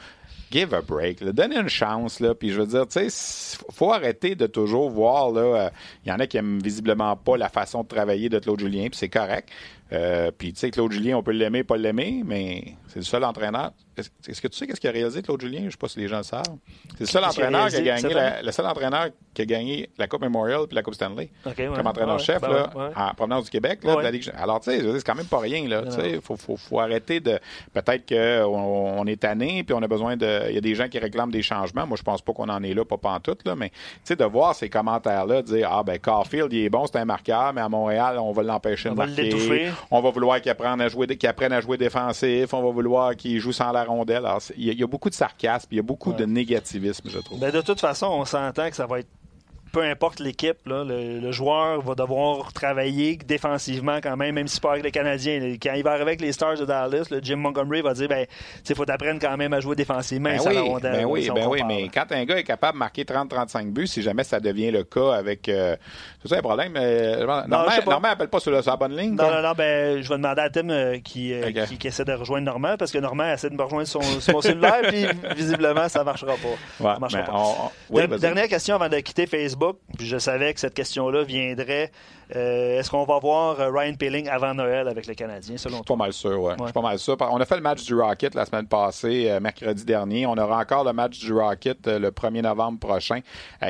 give a break. Là. Donnez une chance. Là. Puis je veux dire, tu sais, faut arrêter de toujours voir. Là, il euh, y en a qui aiment visiblement pas la façon de travailler de Claude Julien, puis c'est correct. Euh, puis, tu sais, Claude Julien, on peut l'aimer, pas l'aimer, mais c'est le seul entraîneur. Est-ce que tu sais qu'est-ce qu'il a réalisé, Claude Julien? Je ne sais pas si les gens le savent. C'est le seul entraîneur qui a gagné la, le seul entraîneur qui a gagné la Coupe Memorial puis la Coupe Stanley. comme entraîneur-chef, ben en provenance du Québec. Là, Alors, tu sais, c'est quand même pas rien, là. Il faut, faut, faut, arrêter de. Peut-être qu'on on est tanné, puis on a besoin de. Il y a des gens qui réclament des changements. Moi, je pense pas qu'on en est là, pas pantoute, là, mais, tu sais, de voir ces commentaires-là, de dire, ah, ben, Caulfield, il est bon, c'est un marqueur, mais à Montréal, on va l'empêcher de marquer on va vouloir qu'il apprenne à jouer, qu'il apprenne à jouer défensif, on va vouloir qu'il joue sans la rondelle. il y, a beaucoup de sarcasme, il y a beaucoup de négativisme, je trouve. Ben, de toute façon, on s'entend que ça va être peu importe l'équipe, le, joueur va devoir travailler défensivement quand même, même si pas avec les Canadiens. Quand il va arriver avec les Stars de Dallas, le Jim Montgomery va dire ben, il faut t'apprendre quand même à jouer défensivement. Ben oui, ben oui, ben oui mais quand un gars est capable de marquer 30-35 buts, si jamais ça devient le cas avec. Euh, c'est ça le problème. Euh, Normand n'appelle pas sur, la bonne ligne. Non, non, non, ben, je vais demander à Tim euh, qui, qui, essaie de rejoindre Normand parce que Normand essaie de me rejoindre son, son cellulaire, puis visiblement, ça ne marchera pas. marchera pas. Dernière question avant de quitter Facebook je savais que cette question-là viendrait euh, est-ce qu'on va voir euh, Ryan Peeling avant Noël avec les Canadiens, selon toi? Pas mal sûr, ouais. Je suis pas mal sûr. On a fait le match du Rocket la semaine passée, euh, mercredi dernier. On aura encore le match du Rocket le 1er novembre prochain.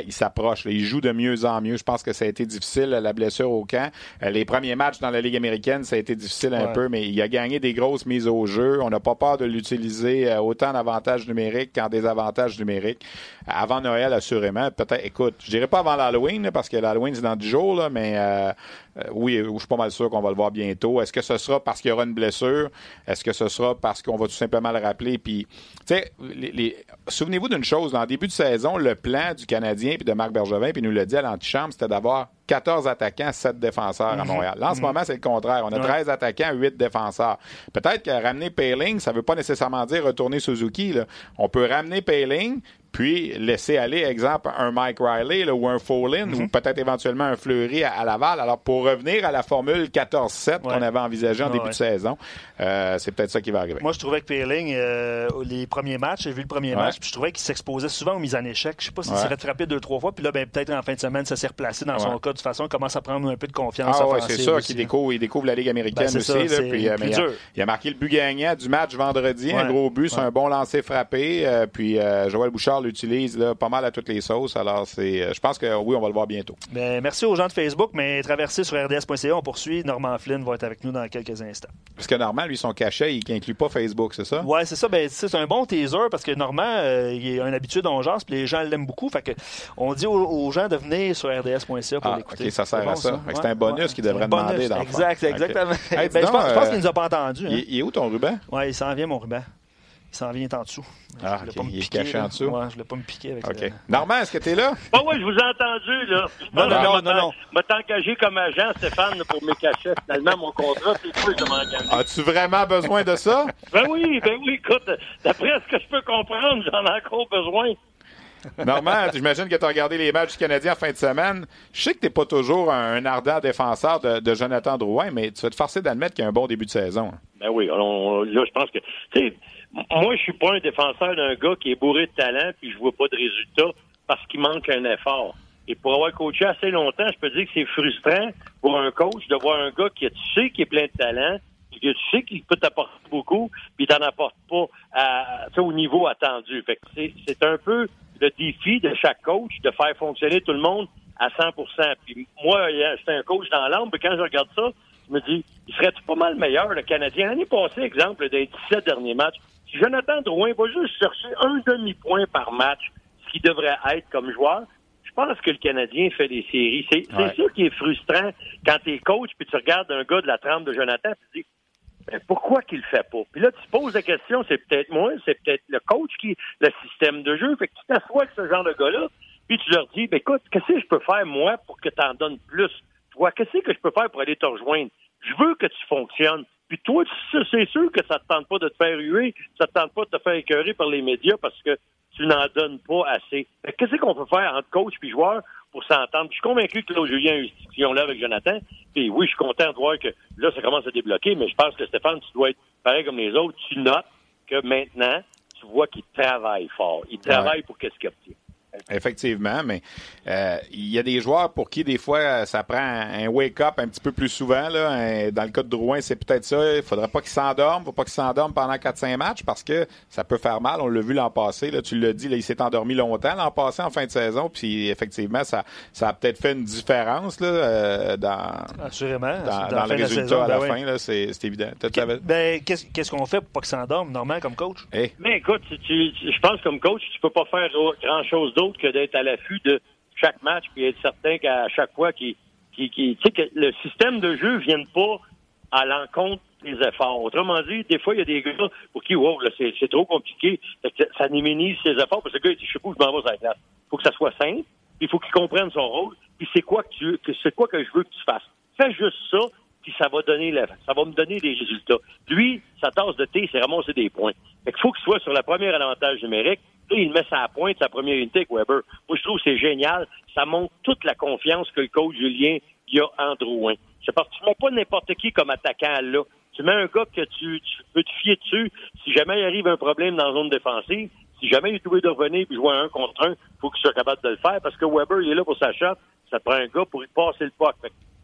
il s'approche. Il joue de mieux en mieux. Je pense que ça a été difficile, la blessure au camp. les premiers matchs dans la Ligue américaine, ça a été difficile un peu, mais il a gagné des grosses mises au jeu. On n'a pas peur de l'utiliser autant d'avantages numériques qu'en désavantages numériques. Avant Noël, assurément. Peut-être, écoute, je dirais pas avant l'Halloween, parce que l'Halloween, c'est dans 10 jours, là, mais euh, oui, je suis pas mal sûr qu'on va le voir bientôt. Est-ce que ce sera parce qu'il y aura une blessure? Est-ce que ce sera parce qu'on va tout simplement le rappeler? Puis, tu sais, souvenez-vous d'une chose. Dans le début de saison, le plan du Canadien puis de Marc Bergevin, puis nous le dit à l'antichambre, c'était d'avoir 14 attaquants, 7 défenseurs à mhm. Montréal. Là, en ce mhm. moment, c'est le contraire. On a 13 attaquants, 8 défenseurs. Peut-être que ramener Payling, ça ne veut pas nécessairement dire retourner Suzuki. On peut ramener Payling, puis laisser aller, exemple, un Mike Riley ou un ou mhm. peut-être éventuellement un Fleury à, Laval. Alors, pour revenir à la formule 14-7 qu'on avait envisagée en début de saison, euh, c'est peut-être ça qui va arriver. Moi, je trouvais que Peeling, euh, les premiers matchs, j'ai vu le premier match, puis je trouvais qu'il s'exposait souvent aux mises en échec. Je sais pas s'il s'est frappé deux, trois fois, puis là, ben, peut-être en fin de semaine, ça s'est replacé dans son cas. De toute façon, il commence à prendre un peu de confiance. Ah, c'est ça qu'il découvre, il découvre la Ligue américaine ben, aussi. puis, euh, il, a, marqué le but gagnant du match vendredi, un gros but, un bon lancer frappé. puis Joël Bouchard l'utilise pas mal à toutes les sauces. Alors, c'est, euh, je pense que oui, on va le voir bientôt. Ben, merci aux gens de Facebook, mais traversez sur rds.ca, on poursuit. Normand Flynn va être avec nous dans quelques instants. Parce que Normand, lui, son cachet, il n'inclut pas Facebook, c'est ça? Oui, c'est ça. Ben, c'est un bon teaser parce que Normand, euh, il a une habitude en jase, puis les gens l'aiment beaucoup. Fait que on dit aux, gens de venir sur rds.ca pour ah, l'écouter. OK, ça sert à ça. C'est un bonus qu'il devrait demander dans Exact, exactement. ben, je pense, pense qu'il ne nous a pas entendu. Hein. Il, est où ton ruban? Oui, il s'en vient, mon ruban. Il s'en vient en dessous. Ah, je okay. il est caché en dessous. Ouais, je ne voulais pas me piquer avec ça. Normand, est-ce que tu es là? Ah oui, je vous ai entendu, là. Non, non, non, non, non. Je m'étais engagé comme agent, Stéphane, pour mes cachets. Finalement, mon contrat, c'est toi je m'engage. As-tu vraiment besoin de ça? ben oui, ben oui, écoute, d'après ce que je peux comprendre, j'en ai encore besoin. Normand, j'imagine que tu as regardé les matchs du Canadien en fin de semaine. Je sais que tu n'es pas toujours un, ardent défenseur de, Jonathan Drouin, mais tu vas te forcer d'admettre qu'il y a un bon début de saison. Ben oui, là, je pense que moi, je suis pas un défenseur d'un gars qui est bourré de talent puis je vois pas de résultat parce qu'il manque un effort. Et pour avoir coaché assez longtemps, je peux dire que c'est frustrant pour un coach de voir un gars qui tu sais qui est plein de talent, que tu sais qu'il peut t'apporter beaucoup, puis t'en apporte pas à, au niveau attendu. Fait c'est un peu le défi de chaque coach de faire fonctionner tout le monde à 100% Puis moi, j'étais un coach dans l'âme, quand je regarde ça, je me dis, il serait pas mal meilleur, le Canadien? L'année passée, exemple, des 17 derniers matchs, Jonathan Drouin va juste chercher un demi-point par match, ce qui devrait être comme joueur, je pense que le Canadien fait des séries. C'est ça qui est frustrant quand tu es coach puis tu regardes un gars de la trempe de Jonathan et tu dis Mais pourquoi qu'il le fait pas? Puis là, tu poses la question, c'est peut-être moi, c'est peut-être le coach qui, le système de jeu. Fait que tu t'assois avec ce genre de gars-là, puis tu leur dis, ben écoute, qu'est-ce que je peux faire, moi, pour que tu en donnes plus? Toi, qu'est-ce que je peux faire pour aller te rejoindre? Je veux que tu fonctionnes. Puis toi, c'est sûr que ça te tente pas de te faire huer, ça te tente pas de te faire écœurer par les médias parce que tu n'en donnes pas assez. Qu'est-ce qu'on peut faire entre coach et joueur pour s'entendre? Je suis convaincu que là, Julien a eu cette discussion-là avec Jonathan. Puis oui, je suis content de voir que là, ça commence à débloquer, mais je pense que Stéphane, tu dois être pareil comme les autres. Tu notes que maintenant, tu vois qu'il travaille fort. Il travaille pour qu'est-ce qu'il obtient. Effectivement, mais euh, il y a des joueurs pour qui des fois ça prend un wake-up un petit peu plus souvent. Là. Dans le cas de Drouin, c'est peut-être ça. Il faudrait pas qu'il s'endorme. faut pas qu'il s'endorme pendant 4-5 matchs parce que ça peut faire mal. On l'a vu l'an passé. Là, tu l'as dit, là, il s'est endormi longtemps l'an passé en fin de saison. Puis effectivement, ça, ça a peut-être fait une différence là, euh, dans, Assurément. dans, le résultat à la fin. Ben c'est évident. Ben, Qu'est-ce qu'on fait pour pas qu'il s'endorme, normalement, comme coach? Eh. Mais écoute, je pense comme coach, tu peux pas faire grand-chose d'autre que d'être à l'affût de chaque match puis être certain qu'à chaque fois qui, qui, que le système de jeu ne vienne pas à l'encontre des efforts. Autrement dit, des fois, il y a des gars pour qui, wow, c'est trop compliqué. Ça minimise ses efforts parce que le gars, je sais pas où je m'en vais sur la. Il faut que ça soit simple, il faut qu'il comprenne son rôle, puis c'est quoi que tu c'est quoi que je veux que tu fasses. Fais juste ça, puis ça va donner ça va me donner des résultats. Lui, sa tasse de thé, c'est ramasser des points. Fait qu'il faut qu'il soit sur la première avantage numérique, il met sa pointe, sa première unité avec Weber. Moi, je trouve que c'est génial. Ça montre toute la confiance que le coach Julien y a en Drouin. C'est parce tu mets pas n'importe qui comme attaquant là. Tu mets un gars que tu, peux te fier dessus. Si jamais il arrive un problème dans la zone défensive, si jamais il est trouvé de revenir et jouer un contre un, il faut qu'il soit capable de le faire parce que Weber, il est là pour sa shot. Ça prend un gars pour y passer le puck.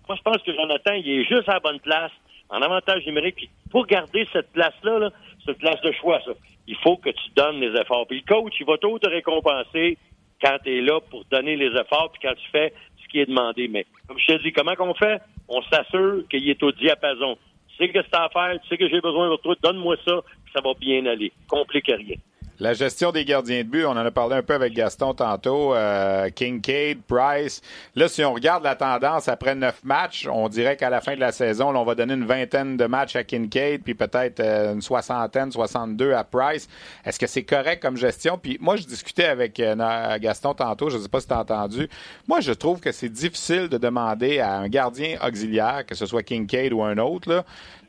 Moi, je pense que Jonathan, il est juste à la bonne place, en avantage numérique. pour garder cette place-là, là, cette place de choix, ça il faut que tu donnes les efforts. Puis le coach, il va tout te récompenser quand tu es là pour donner les efforts, puis quand tu fais ce qui est demandé. Mais comme je te dis, comment qu'on fait? On s'assure qu'il est au diapason. Tu sais que c'est à faire, tu sais que j'ai besoin de toi, donne-moi ça, puis ça va bien aller. Complique rien. La gestion des gardiens de but, on en a parlé un peu avec Gaston tantôt. Euh, Kincaid, Price. Là, si on regarde la tendance après neuf matchs, on dirait qu'à la fin de la saison, on va donner une vingtaine de matchs à Kincaid, puis peut-être euh, une soixantaine, 62 à Price. Est-ce que c'est correct comme gestion? Puis moi, je discutais avec euh, Gaston tantôt, je ne sais pas si tu entendu. Moi, je trouve que c'est difficile de demander à un gardien auxiliaire, que ce soit Kincaid ou un autre, là,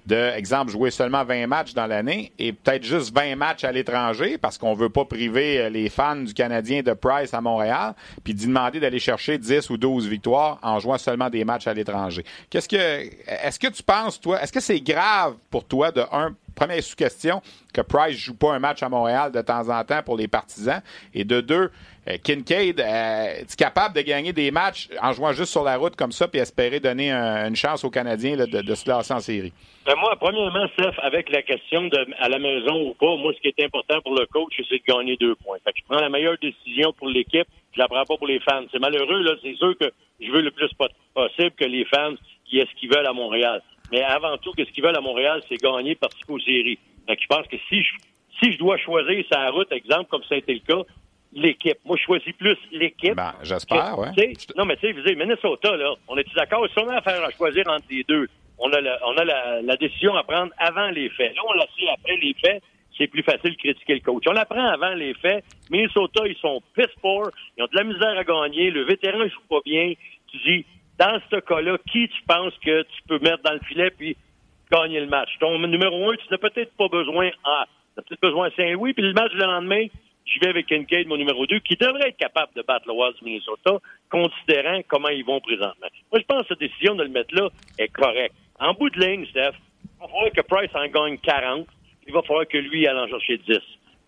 de, exemple, jouer seulement 20 matchs dans l'année et peut-être juste 20 matchs à l'étranger parce qu'on veut pas priver euh, les fans du Canadien de Price à Montréal, puis d'y demander d'aller chercher 10 ou 12 victoires en jouant seulement des matchs à l'étranger. Qu'est-ce que, est-ce que tu penses, toi, est-ce que c'est grave pour toi de un, première sous-question, que Price joue pas un match à Montréal de temps en temps pour les partisans, et de deux, euh, Kincaid, euh, est capable de gagner des matchs en jouant juste sur la route comme ça, puis espérer donner une chance aux Canadiens de, se lancer en série? Ben moi, premièrement, Steph, avec la question de à la maison ou pas, moi, ce qui est important pour le coach, c'est de gagner deux points. Fait que je prends la meilleure décision pour l'équipe, je la prends pas pour les fans. C'est malheureux, là, c'est sûr que je veux le plus possible que les fans qui est ce qu'ils veulent à Montréal. Mais avant tout, qu'est-ce qu'ils veulent à Montréal, c'est gagner, participer aux séries. Donc, je pense que si je, si je dois choisir sa route, exemple, comme ça a été le cas, l'équipe. Moi, je choisis plus l'équipe. Ben, j'espère, oui. Non, mais tu sais, vous savez, Minnesota, là, on est d'accord? Si on a affaire à choisir entre les deux, on a, la, on a la, décision à prendre avant les faits. Là, on l'a su après les faits. C'est plus facile de critiquer le coach. On l'apprend avant les faits. Minnesota, ils sont piss poor. Ils ont de la misère à gagner. Le vétéran ne joue pas bien. Tu dis, dans ce cas-là, qui tu penses que tu peux mettre dans le filet puis gagner le match? Ton numéro un, tu n'as peut-être pas besoin à. Tu as peut-être besoin à Saint-Louis, puis le match le lendemain, je vais avec Kincaid, mon numéro 2, qui devrait être capable de battre Wild du Minnesota, considérant comment ils vont présentement. Moi, je pense que cette décision de le mettre là est correcte. En bout de ligne, Steph, il va falloir que Price en gagne 40, il va falloir que lui aille en chercher 10. Il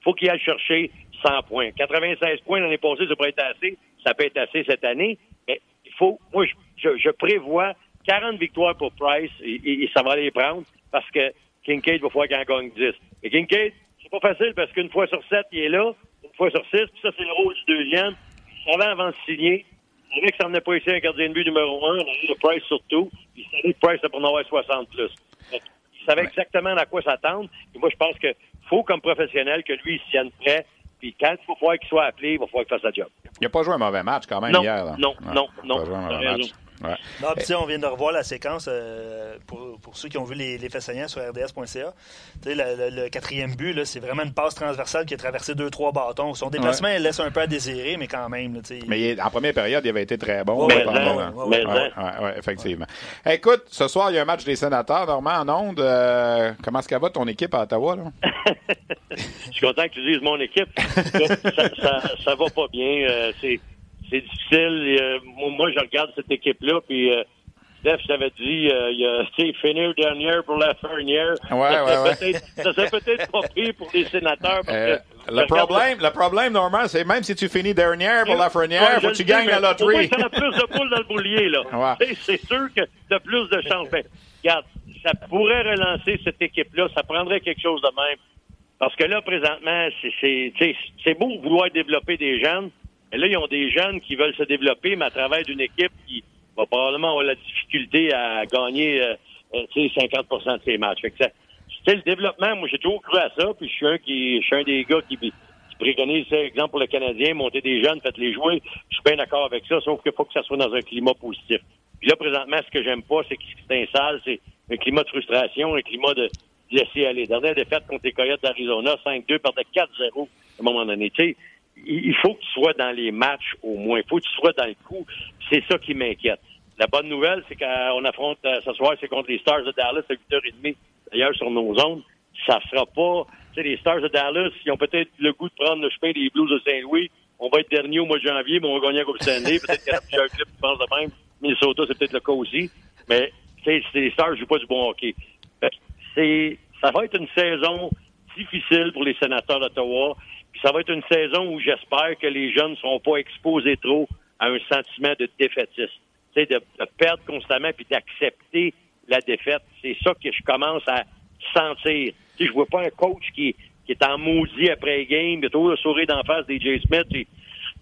faut qu'il aille chercher 100 points. 96 points l'année passée, ça pourrait être assez. Ça peut être assez cette année. Mais faut, moi, je, prévois 40 victoires pour Price et, ça va les prendre parce que Kincaid va falloir qu'il en gagne 10. Et Kincaid, c'est pas facile parce qu'une fois sur 7, il est là une fois sur six, puis ça, c'est le rôle du deuxième. Il savait avant de signer. Il savait que ça venait pas ici un gardien de but numéro un. On a eu le Price surtout. Il savait que Price, ça pour en avoir 60 plus. Il savait exactement à quoi s'attendre. Et moi, je pense que faut, comme professionnel, que lui, il s'y tienne prêt. Puis quand il faut falloir qu'il soit appelé, il va falloir qu'il fasse sa job. Il n'a pas joué un mauvais match quand même non, hier. Là. Non, non, non. Il Ouais. Non, puis on vient de revoir la séquence euh, pour, pour, ceux qui ont vu les, les faits saignants sur rds.ca. Le, le, le, quatrième but, c'est vraiment une passe transversale qui a traversé deux, trois bâtons. Son déplacement il laisse un peu à désirer, mais quand même. Là, mais en première période, il avait été très bon. Oui, effectivement. écoute, ce soir, il y a un match des sénateurs, Normand, en onde. Euh, comment est-ce qu'elle va ton équipe à Ottawa? Là? [laughs] Je suis content que tu dises mon équipe. ça, ça, ça, va pas bien. Euh, c'est c'est difficile. Euh, moi, je regarde cette équipe-là, puis euh, Steph, je t'avais dit, euh, il y a, [laughs] tu sais, finir dernière pour la fernière. Ouais, ça ouais, ouais. Ça serait peut-être pas pire pour les sénateurs. Parce euh, que le, problème, le problème, Norman, c'est même si tu finis dernière pour la fernière, il faut que tu gagnes la loterie. Il y a plus de poules dans le boulier, là. [laughs] C'est sûr que tu as plus de chance. Ben, regarde, ça pourrait relancer cette équipe-là. Ça prendrait quelque chose de même. Parce que là, présentement, c'est beau vouloir développer des jeunes, et là, ils ont des jeunes qui veulent se développer, mais à travers d'une équipe qui va probablement avoir la difficulté à gagner euh, 50% euh, de ses matchs. Fait que c'est le développement. Moi, j'ai toujours cru à ça. Puis je suis un qui, je suis un des gars qui, qui préconise, exemple pour le Canadien, monter des jeunes, faites-les jouer. Je suis bien d'accord avec ça, sauf qu'il faut que ça soit dans un climat positif. Puis là, présentement, ce que j'aime pas, c'est que c'est installe, c'est un climat de frustration, un climat de laisser aller. Dernière défaite contre les Coyotes d'Arizona, 5-2, perdait 4-0 à un moment donné. Tu sais, il faut que tu sois dans les matchs au moins. Il faut que tu sois dans le coup. C'est ça qui m'inquiète. La bonne nouvelle, c'est qu'on affronte euh, ce soir, c'est contre les Stars de Dallas à 8h30, d'ailleurs, sur nos zones. Ça sera pas. Tu sais, les Stars de Dallas, ils ont peut-être le goût de prendre le chemin des Blues de Saint-Louis. On va être dernier au mois de janvier, mais on va gagner la Coupe Stanley. [laughs] Peut-être qu'il y a plusieurs clubs qui pensent de même. Minnesota, c'est peut-être le cas aussi. Mais, tu sais, les Stars jouent pas du bon hockey. C'est, ça va être une saison difficile pour les sénateurs d'Ottawa. Puis ça va être une saison où j'espère que les jeunes ne seront pas exposés trop à un sentiment de défaitisme. Tu sais, de, perdre constamment puis d'accepter la défaite. C'est ça que je commence à sentir. Tu je vois pas un coach qui, est en maudit après game, il a toujours le sourire d'en face des Jay Smith.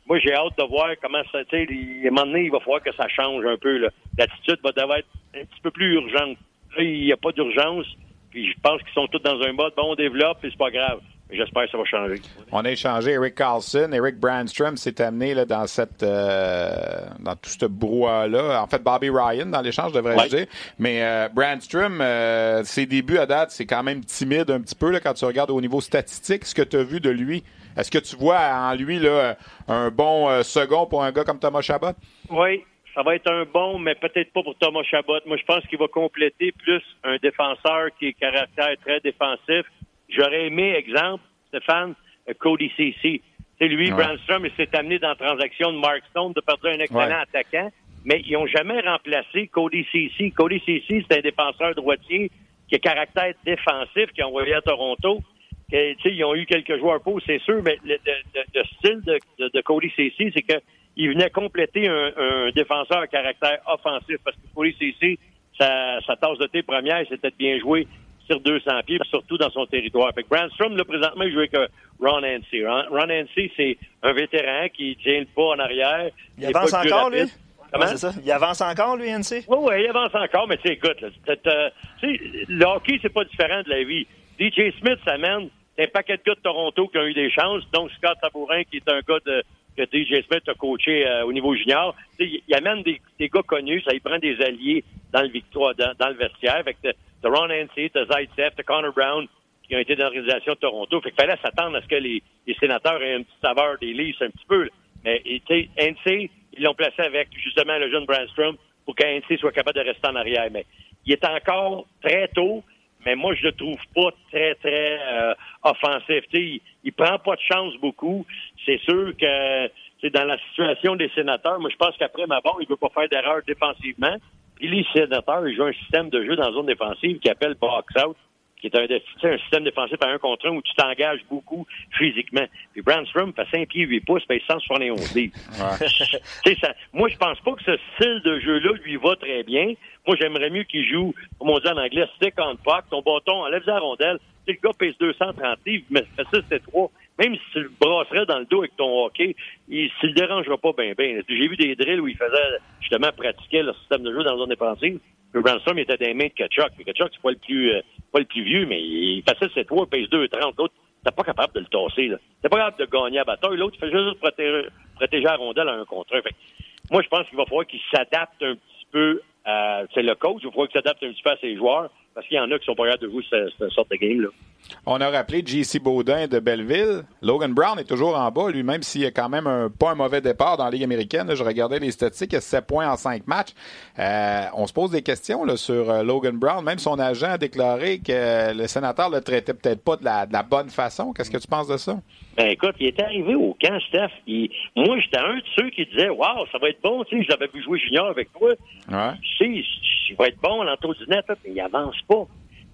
moi, j'ai hâte de voir comment ça, tu sais, à un moment donné, il va falloir que ça change un peu. L'attitude va devoir être un petit peu plus urgente. Il n'y a pas d'urgence. Puis je pense qu'ils sont tous dans un mode, bon, on développe, et c'est pas grave. J'espère que ça va changer. On a échangé Eric Carlson. Eric Brandstrom s'est amené là, dans cette euh, dans tout ce brouhaha-là. En fait, Bobby Ryan dans l'échange, devrais-je dire. Mais euh, Brandstrom, euh, ses débuts à date, c'est quand même timide un petit peu là, quand tu regardes au niveau statistique ce que tu as vu de lui. Est-ce que tu vois en lui là, un bon euh, second pour un gars comme Thomas Chabot? Oui, ça va être un bon, mais peut-être pas pour Thomas Chabot. Moi, je pense qu'il va compléter plus un défenseur qui est caractère très défensif J'aurais aimé, exemple, Stéphane, euh, Cody CC. C'est lui, ouais. Brandstrom, il s'est amené dans la transaction de Mark Stone de perdre un excellent attaquant, mais ils n'ont jamais remplacé Cody CC. Cody CC, c'est un défenseur droitier qui a caractère défensif, qui a envoyé à Toronto. Que, ils ont eu quelques joueurs pour, c'est sûr, mais le, style de, de, Cody CC, c'est qu'il venait compléter un, un, défenseur à caractère offensif, parce que Cody CC, sa, sa tasse de thé première, c'était bien joué sur 200 pieds, surtout dans son territoire. Fait que Brandstrom, là, présentement, il joue avec euh, Ron Ancy. Ron, Ron Ancy, c'est un vétéran qui tient le pas en arrière. Il, avance encore, lui? Comment? ça. Il avance encore, lui, NC? Oui, oui, il avance encore, mais tu sais, écoute, là, euh, le hockey, c'est pas différent de la vie. DJ Smith s'amène un paquet de gars de Toronto qui ont eu des chances, donc Scott Sabourin, qui est un gars de, que DJ Smith a coaché euh, au niveau junior. Il, amène des, des, gars connus, ça il prend des alliés dans le victoire, dans, le vestiaire. Fait que de Ron Hensey, de Zaitsev, Connor Brown, qui ont été dans l'organisation de Toronto. Fait qu'il fallait s'attendre à ce que les, sénateurs aient une petite saveur des Leafs un petit peu. Mais, Hensey, ils l'ont placé avec, justement, le jeune Brandstrom pour qu'Hensey soit capable de rester en arrière. Mais il est encore très tôt, mais moi, je le trouve pas très, très euh, offensif. Il, il prend pas de chance beaucoup. C'est sûr que c'est dans la situation des sénateurs. Moi, je pense qu'après ma barre, il veut pas faire d'erreur défensivement. Puis les sénateurs, ils jouent un système de jeu dans la zone défensive qui appelle box-out, qui est un, un, système défensif à un contre un où tu t'engages beaucoup physiquement. Puis Brandstrom fait 5 pieds 8 pouces, paye 171 livres. Ouais. [laughs] ça, moi, je pense pas que ce style de jeu-là lui va très bien. Moi, j'aimerais mieux qu'il joue, comme on dit en anglais, stick on puck, ton bâton, enlève la rondelle. Si le gars pèse 230 livres, mais ça, c'est 3 même si tu le brasserais dans le dos avec ton hockey, il ne le dérangera pas bien, bien. J'ai vu des drills où il faisait justement pratiquer le système de jeu dans la zone défensive. Le Brandstrom était des mains de Kachuk. Kachuk, c'est pas le plus euh, pas le plus vieux, mais il passait ses trois, il pèse 2,30. L'autre, t'es pas capable de le tasser. T'es pas capable de gagner à bataille. L'autre, il fait juste protéger, protéger la rondelle à un contre un. moi, je pense qu'il va falloir qu'il s'adapte un petit peu c'est le coach. Il faut qu'il s'adapte un petit peu à ses joueurs parce qu'il y en a qui sont pas capables de jouer cette, sorte de game-là. On a rappelé JC Baudin de Belleville. Logan Brown est toujours en bas, lui, même s'il a quand même un, pas un mauvais départ dans la Ligue américaine. je regardais les statistiques, il a 7 points en 5 matchs. Euh, on se pose des questions là, sur euh, Logan Brown. Même son agent a déclaré que le sénateur le traitait peut-être pas de la, de la bonne façon. Qu'est-ce que tu penses de ça? Ben écoute, il était arrivé au camp, Steph. moi, j'étais un de ceux qui disait Waouh, ça va être bon, tu sais, je l'avais vu jouer junior avec toi. Ouais. Il va être bon à l'entour du net, mais il avance pas.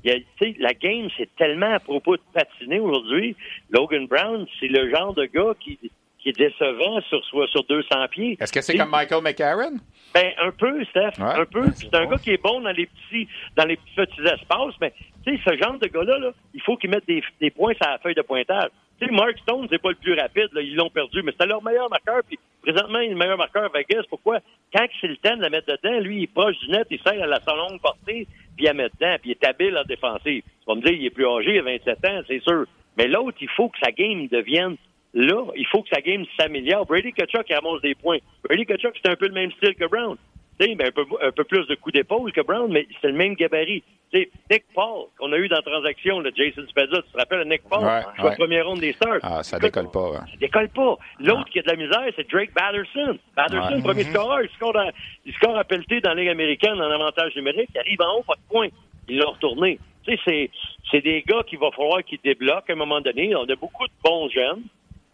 Il sais, la game, c'est tellement à propos de patiner aujourd'hui. Logan Brown, c'est le genre de gars qui, qui est décevant sur, sur 200 pieds. Est-ce que c'est comme Michael McCarron? Ben, un peu, Steph. un peu. c'est un gars qui est bon dans les petits, dans les petits espaces, mais tu sais, ce genre de gars-là, là, il faut qu'il mette des, des points sur la feuille de pointage. Tu sais, Mark Stone, c'est pas le plus rapide, là, ils l'ont perdu, mais c'était leur meilleur marqueur. Puis présentement, il est le meilleur marqueur à Vegas. Pourquoi? Quand c'est le temps de la mettre dedans, lui, il est proche du net, il sert à la son longue portée, puis à mettre dedans, puis il est habile en défensive. Tu vas me dire, il est plus âgé, il a 27 ans, c'est sûr. Mais l'autre, il faut que sa game devienne là, il faut que sa game s'améliore. Brady Kachuk, il ramasse des points. Brady Kachuk, c'est un peu le même style que Brown. Ben, un, peu, un peu plus de coups d'épaule que Brown, mais c'est le même gabarit. sais, Nick Paul, qu'on a eu dans la transaction, le Jason Spezza, tu te rappelles Nick Paul? Ouais, je ouais. première ronde des Stars. Ah, ça décolle pas. Hein. Ça décolle pas. L'autre qui a de la misère, c'est Drake Batterson. Batterson, premier scoreur, il score, dans, il score à pelleter dans la Ligue américaine en avantage numérique. Il arrive en haut, pas de points. Il l'a retourné. Sais, c'est des gars qu'il va falloir qu'ils débloquent à un moment donné. On a beaucoup de bons jeunes,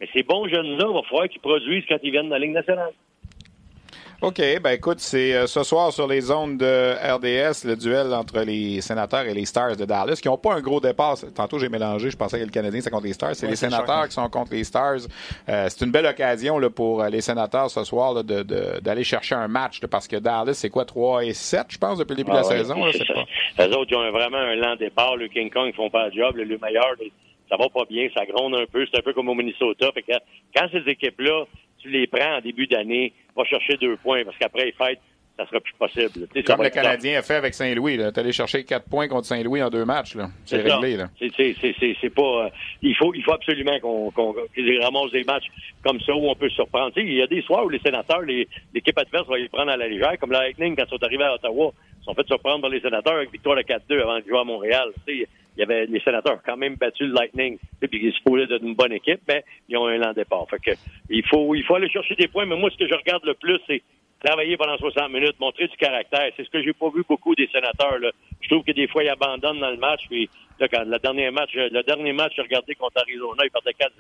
mais ces bons jeunes-là, il va falloir qu'ils produisent quand ils viennent dans la Ligue nationale. OK. Ben écoute, c'est euh, ce soir sur les zones de RDS, le duel entre les sénateurs et les Stars de Dallas, qui n'ont pas un gros départ. Tantôt, j'ai mélangé, je pensais que le Canadien, c'est contre les Stars. C'est les sénateurs qui sont contre les Stars. Euh, c'est une belle occasion là, pour euh, les sénateurs ce soir d'aller de, chercher un match, parce que Dallas, c'est quoi, 3 et 7, je pense, depuis le début de la ah saison? Là, pas... Les autres, ils ont vraiment un lent départ. Le King Kong, ils font pas le job. Le, meilleur, ça va pas bien, ça gronde un peu. C'est un peu comme au Minnesota. Fait que, quand ces équipes-là tu les prends en début d'année, va chercher deux points parce qu'après les fêtes, ça sera plus possible. Comme le Canadien a fait avec Saint-Louis. Tu allé chercher quatre points contre Saint-Louis en deux matchs. C'est réglé. C'est pas. Euh, il, faut, il faut absolument qu'on qu ramasse des matchs comme ça où on peut se surprendre. il y a des soirs où les sénateurs, l'équipe adverse va les prendre à la légère, comme la Lightning quand ils sont arrivés à Ottawa. Ils sont fait surprendre par les sénateurs avec victoire de 4-2 avant de jouer à Montréal. Y avait les sénateurs quand même battu le Lightning. Puis ils supposaient d'être une bonne équipe, mais ils ont un lent départ. Fait que, il faut, il faut aller chercher des points. Mais moi, ce que je regarde le plus, c'est travailler pendant 60 minutes, montrer du caractère. C'est ce que j'ai pas vu beaucoup des sénateurs. Là. Je trouve que des fois, ils abandonnent dans le match. Puis là, quand le dernier match, le dernier match, j'ai regardé contre Arizona, ils partaient 4-0.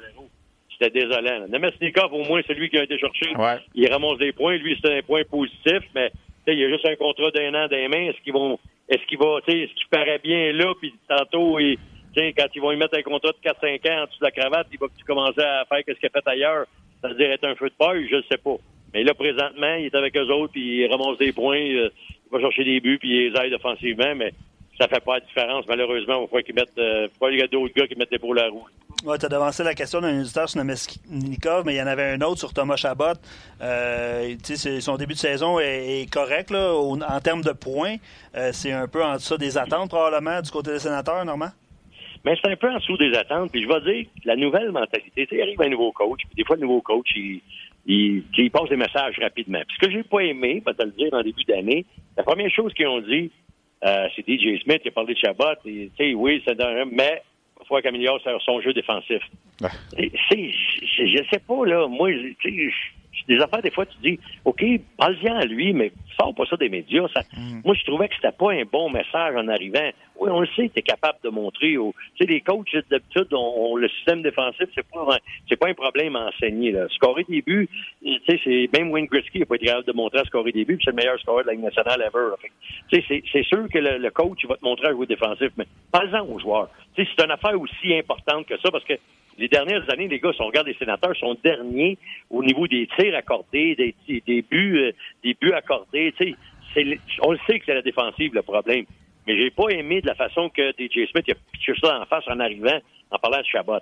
C'était désolant. Nemesnikov, au moins, c'est lui qui a été cherché. Il ramasse des points. Lui, c'est un point positif, mais il y a juste un contrat d'un an des mains. Est-ce qu'ils vont est-ce qu'il va, tu sais, est-ce qu'il paraît bien là, puis tantôt, il, quand ils vont lui mettre un contrat de 4-5 ans en dessous de la cravate, il va tu commencer à faire ce qu'il a fait ailleurs, c'est-à-dire être un feu de paille, je ne sais pas. Mais là, présentement, il est avec eux autres, puis il ramasse des points, euh, il va chercher des buts, puis il les aide offensivement, mais ça fait pas la différence, malheureusement. Il faut qu'ils mettent, euh, il y a d'autres gars qui mettent l'épaule à la roue. Oui, tu as devancé la question d'un éditeur sur Nemesnikov, mais il y en avait un autre sur Thomas Chabot. Euh, son début de saison est, correct là, en termes de points. Euh, c'est un peu en dessous des attentes, probablement, du côté des sénateurs, Normand? Mais c'est un peu en dessous des attentes. Puis je vais dire, la nouvelle mentalité, il arrive un nouveau coach, puis des fois, le nouveau coach, il, il, passe des messages rapidement. Puis ce que j'ai pas aimé, pas te le dire en début d'année, la première chose qu'ils ont dit, euh, c'est DJ Smith qui a parlé de Chabot. Tu sais, oui, c'est un, mais il faut qu'il améliore son jeu défensif. C'est, je sais pas, là. Moi, tu sais, des affaires, des fois, tu dis, OK, parle-en à lui, mais sors pas ça des médias. Ça, mm. Moi, je trouvais que c'était pas un bon message en arrivant. Oui, on le sait, tu es capable de montrer. Au... Tu sais, les coachs, d'habitude, on, le système défensif, c'est pas, c'est pas un problème à enseigner. Là. Scorer des buts, tu sais, c'est, même Wayne Gretzky n'a pas été capable de montrer à scorer des buts, c'est le meilleur scoreur de la Ligue nationale ever. Tu sais, c'est, sûr que le, coach, il va te montrer à jouer défensif, mais parle-en aux joueurs. Tu sais, c'est une affaire aussi importante que ça, parce que les dernières années, les gars, si on regarde les sénateurs, sont derniers au niveau des tirs accordés, des, buts, euh, des buts accordés. on le sait que c'est la défensive le problème. Mais j'ai pas aimé de la façon que DJ Smith a pitché ça en face en arrivant, en parlant de Chabot.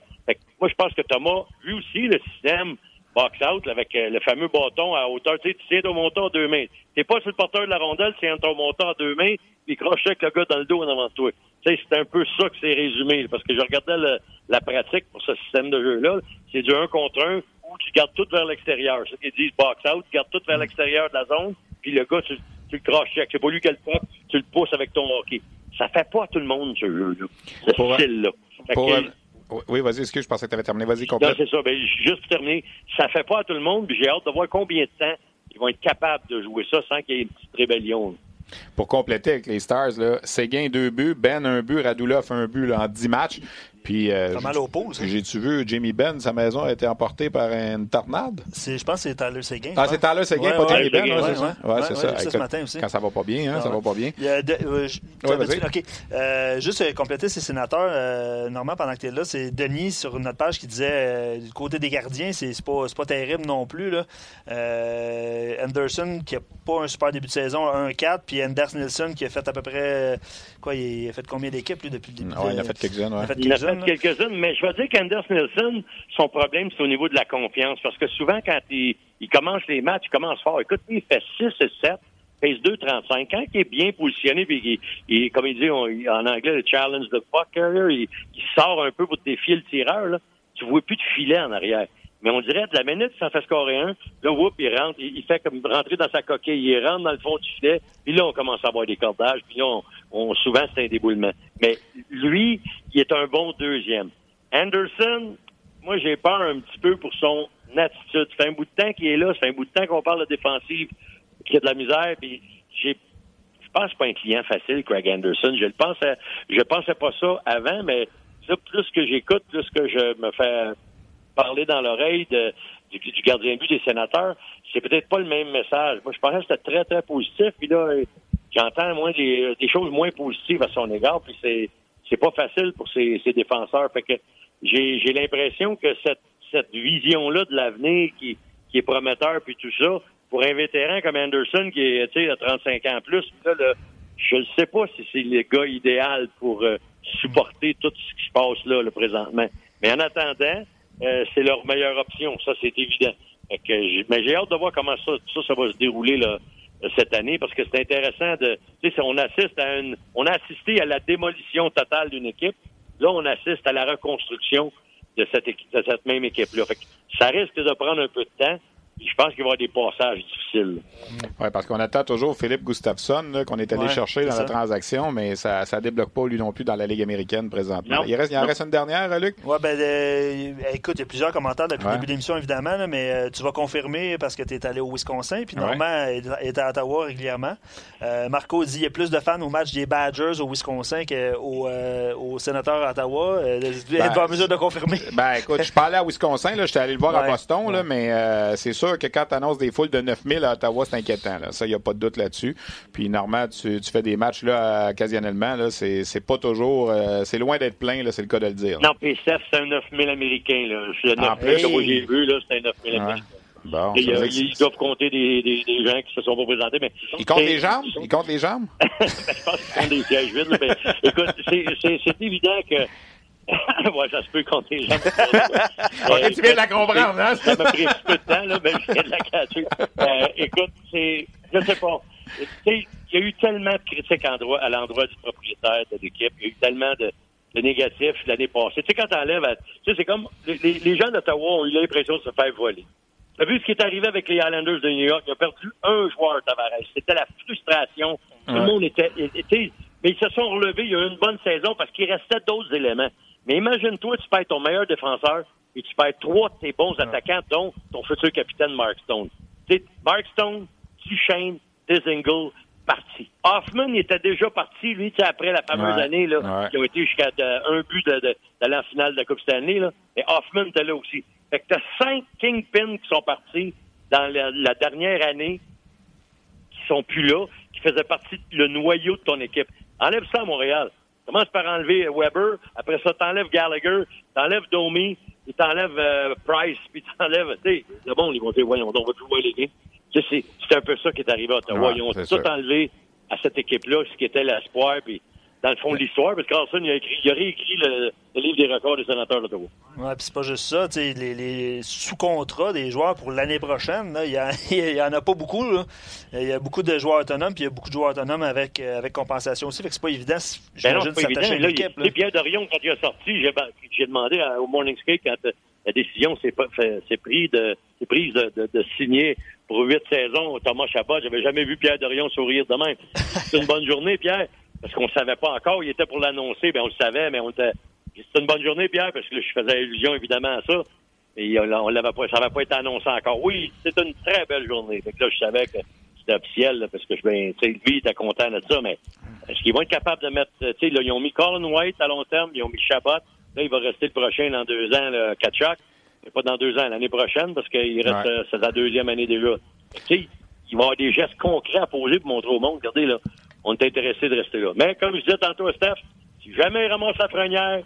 moi, je pense que Thomas, vu aussi le système box-out avec euh, le fameux bâton à hauteur, tu tiens ton montant à deux mains. T'es pas sur le porteur de la rondelle, tu tiens ton montant à deux mains, puis croche avec le gars dans le dos en avant de toi. Tu sais, c'est un peu ça que c'est résumé, parce que je regardais la pratique pour ce système de jeu-là. C'est du un contre un, où tu gardes tout vers l'extérieur. C'est ce qu'ils disent box out, tu gardes tout vers l'extérieur de la zone, puis le gars, tu, tu le cross-check. C'est pas lui qui le tu le pousses avec ton hockey. Ça fait pas à tout le monde, ce jeu-là. Ce style-là. Oui, vas-y, excuse, je pensais que tu avais terminé. Vas-y, complète. Non, c'est ça. Ben, juste pour terminer, ça fait pas à tout le monde, puis j'ai hâte de voir combien de temps ils vont être capables de jouer ça sans qu'il y ait une petite rébellion. Pour compléter avec les Stars, Séguin deux buts, Ben un but, Radulov un but en dix matchs. Puis, euh, mal au pouce. J'ai-tu vu Jamie Benn, sa maison a été emportée par une tornade? Je pense que c'est Tyler Seguin. Ah, c'est Tyler Seguin, pas Jamie Benn, c'est ça? Ouais, c'est ça. ce matin aussi. Quand ça va pas bien, hein, ça va pas bien. OK. Euh, juste compléter ces sénateurs, euh, Normand, pendant que tu es là, c'est Denis sur notre page qui disait euh, du côté des gardiens, c'est pas, pas terrible non plus. Là. Anderson qui a pas un super début de saison, 1-4, puis Anders Nilsson qui a fait à peu près. Quoi, il a fait combien d'équipes depuis le début? Il a fait quelques-unes. Il quelques-unes, mais je vais dire qu'Anders Nielsen, son problème, c'est au niveau de la confiance. Parce que souvent, quand il, commence les matchs, il commence fort. Écoute, il fait 6 et 7, pèse 2,35. Quand il est bien positionné, puis il, comme il dit en anglais, le challenge de puck il, sort un peu pour défier le tireur, là, tu vois plus de filet en arrière. Mais on dirait, de la minute ça fait scorer un, là, whoop, il rentre, il, fait comme rentrer dans sa coquille, il rentre dans le fond du filet, puis là, on commence à avoir des cordages, puis là, on, souvent, c'est un déboulement. Mais lui, il est un bon deuxième. Anderson, moi, j'ai peur un petit peu pour son attitude. Ça fait un bout de temps qu'il est là, ça fait un bout de temps qu'on parle de défensive, qu'il y a de la misère, puis j'ai je pense pas un client facile, Craig Anderson. Je le pensais, je pensais pas ça avant, mais plus que j'écoute, plus que je me fais parler dans l'oreille du, gardien de but des sénateurs, c'est peut-être pas le même message. Moi, je pensais que c'était très, très positif. Puis là, j'entends moins des, choses moins positives à son égard. Puis c'est c'est pas facile pour ses, défenseurs. Fait que j'ai, j'ai l'impression que cette, cette vision-là de l'avenir qui, qui est prometteur puis tout ça, pour un vétéran comme Anderson qui est tu sais, à 35 ans plus, je ne sais pas si c'est le gars idéal pour euh, supporter tout ce qui se passe là, là présentement. Mais en attendant, euh, c'est leur meilleure option. Ça, c'est évident. mais j'ai hâte de voir comment ça, ça, va se dérouler là, cette année parce que c'est intéressant de. On assiste à une. On a assisté à la démolition totale d'une équipe. Là, on assiste à la reconstruction de cette, de cette même équipe-là. ça risque de prendre un peu de temps je pense qu'il va y avoir des passages difficiles. Oui, parce qu'on attend toujours Philippe Gustafsson, qu'on est allé chercher dans la transaction, mais ça ne débloque pas, lui non plus, dans la Ligue américaine présentement. Il, reste, il en reste une dernière, Luc? Oui, ben, euh, écoute, il y a plusieurs commentaires depuis le début de l'émission, évidemment, mais euh, tu vas confirmer parce que tu es allé au Wisconsin, puis Normand est, à Ottawa régulièrement. Euh, Marco dit qu'il y a plus de fans au match des Badgers au Wisconsin qu'au au sénateur à Ottawa. Ben, êtes en mesure de confirmer? Ben, écoute, je parlais à Wisconsin, j'étais allé le voir à Boston, là, mais c'est sûr que quand tu annonces des foules de 9000 à Ottawa, c'est inquiétant. Là. Ça, il n'y a pas de doute là-dessus. Puis, normalement, tu, fais des matchs là, occasionnellement. Là, c'est, c'est pas toujours. Euh, c'est loin d'être plein, là, c'est le cas de le dire. Non, puis c'est un 9000 américain. Là. C'est en plus, j'ai vu, là, c'est un 9000 ouais. américain. Bon, euh, ils doivent compter des, des, des, gens qui se sont pas présentés. Mais ils comptent les jambes? Ils comptent les jambes? [laughs] ben, je pense qu'ils comptent des sièges vides. mais, écoute, c'est, c'est, c'est évident que [laughs] ouais, ça se peut compter les jambes. euh, tu viens de la comprendre, hein? Ça m'a pris un peu de temps, là, mais je viens de la catcher. Euh, écoute, c'est, je sais pas. Tu sais, il y a eu tellement de critiques à l'endroit du propriétaire de l'équipe. Il y a eu tellement de, de négatifs l'année passée. Tu sais, quand t'enlèves, tu sais, c'est comme, les, les gens d'Ottawa ont eu l'impression de se faire voler. T'as vu ce qui est arrivé avec les Islanders de New York? Ils ont perdu un joueur, Tavares. C'était la frustration. Tout le monde était, était, mais ils se sont relevés. Il y a eu une bonne saison parce qu'il restait d'autres éléments. Mais imagine-toi, tu perds ton meilleur défenseur et tu perds trois de tes bons attaquants, dont ton futur capitaine Mark Stone. sais, Mark Stone, Duchesne, Dizingle, parti. Hoffman il était déjà parti, lui, après la fameuse année là, qui a été jusqu'à un but d'aller de, en finale de la Coupe Stanley. Là. Et Hoffman était là aussi. Fait que t'as cinq Kingpins qui sont partis dans la, dernière année, qui sont plus là, qui faisaient partie le noyau de ton équipe. Enlève ça à Montréal. Commence par enlever Weber? Après ça, t'enlèves Gallagher, t'enlèves Domi, puis t'enlèves euh, Price, puis t'enlèves... Tu sais, le bon, ils vont dire, voyons, on va jouer les gains. C'est un peu ça qui est arrivé à Ottawa. ils ont tout enlevé à cette équipe-là, ce qui était l'espoir, puis dans le fond de l'histoire, parce que Carlson, il a, écrit, il a réécrit le, livre des records des sénateurs d'Ottawa. Oui, puis c'est pas juste ça. Les, les sous-contrats des joueurs pour l'année prochaine, [laughs] il y, en a pas beaucoup. Il y a beaucoup de joueurs autonomes, puis il y a beaucoup de joueurs autonomes avec, euh, avec compensation aussi. Fait que c'est pas évident. Ben évident. Là, Pierre Dorion, quand il a sorti, j'ai demandé au Morning Skate, quand la décision s'est prise de, prise de, de, signer pour huit saisons Thomas Chabot. J'avais jamais vu Pierre Dorion sourire de même. [laughs] C'est une bonne journée, Pierre, parce qu'on savait pas encore. Il était pour l'annoncer, ben on le savait, mais on était. C'est une bonne journée, Pierre, parce que je faisais allusion évidemment à ça. Et on l'avait pas, ça n'avait pas été annoncé encore. Oui, c'est une très belle journée. Fait que là, je savais que c'était officiel, parce que je ben, lui, il était content de ça, mais est-ce qu'ils vont être capables de mettre, tu sais, là, ils ont mis Colin White à long terme, ils ont mis Chabot. Là, il va rester le prochain dans deux ans, le Kachak. Mais pas dans deux ans, l'année prochaine, parce qu'il reste, euh, c'est la deuxième année déjà. Tu sais, ils vont avoir des gestes concrets à poser pour montrer au monde, regardez, là, on est intéressé de rester là. Mais comme je disais tantôt Steph, si jamais il ramasse la frenière,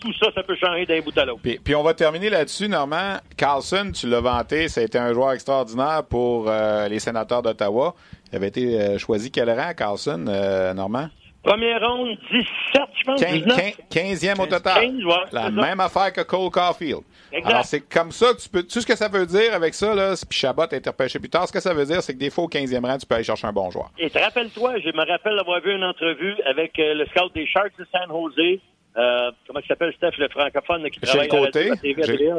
tout ça, ça peut changer d'un bout à l'autre. Puis, on va terminer là-dessus, Normand. Carlson, tu l'as vanté, ça a été un joueur extraordinaire pour euh, les sénateurs d'Ottawa. Il avait été euh, choisi quel rang, Carlson, Normand? Première ronde, 17, je pense. 15, e au total. la même affaire que Cole Caulfield. Alors, c'est comme ça que tu peux. Tu sais ce que ça veut dire avec ça, là? Puis Chabot a été repêché plus tard. Ce que ça veut dire, c'est que des fois, au 15e rang, tu peux aller chercher un bon joueur. Et te rappelle-toi, je me rappelle avoir vu une entrevue avec euh, le scout des Sharks de San Jose. Euh, comment il s'appelle, Steph, le francophone qui travaille à la TV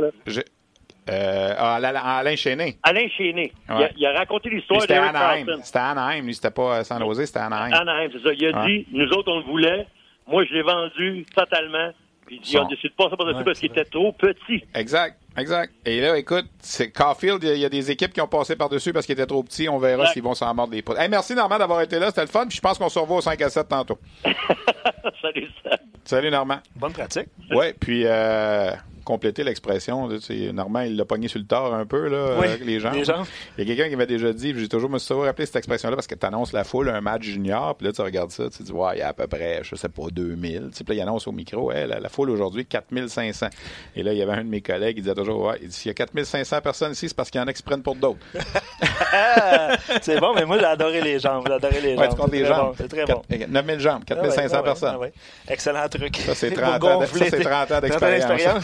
euh, Alain Chéné. Alain Chéné. Il, a, raconté l'histoire de Anaheim. C'était Anaheim. Lui, c'était pas San Jose, c'était Anaheim. Anaheim, c'est ça. Il a dit, nous autres, on le voulait. Moi, je l'ai vendu totalement. Puis il a décidé de pas ça par-dessus parce qu'il était trop petit. Exact. Exact. Et là, écoute, c'est Caulfield, il y, a des équipes qui ont passé par-dessus parce qu'il était trop petit. On verra s'ils vont s'en mordre des potes. Hey, merci Normand d'avoir été là. C'était le fun. Puis je pense qu'on se revoit au 5 à 7 tantôt. [laughs] Salut, Salut. Salut Normand. Bonne pratique. Oui, puis euh, compléter l'expression. Normand, il l'a pogné sur le tard un peu, là, avec les gens. Il y a quelqu'un qui m'a déjà dit, j'ai toujours me suis toujours rappelé cette expression-là parce que tu annonces la foule un match junior, puis là, tu regardes ça, tu dis, ouais, il y a à peu près, je sais pas, 2000. Puis là, il annonce au micro, la, foule aujourd'hui, 4500. Et là, il y avait un de mes collègues, il disait toujours, ouais, s'il y a 4500 personnes ici, c'est parce qu'il y en a qui se prennent pour d'autres. [laughs] c'est bon, mais moi, j'ai adoré les jambes. J'ai adoré les jambes. les jambes. c'est très bon. 9000 jambes, 4500 ah personnes. Ah Excellent truc. Ça, c'est [laughs] 30, ans d'expérience.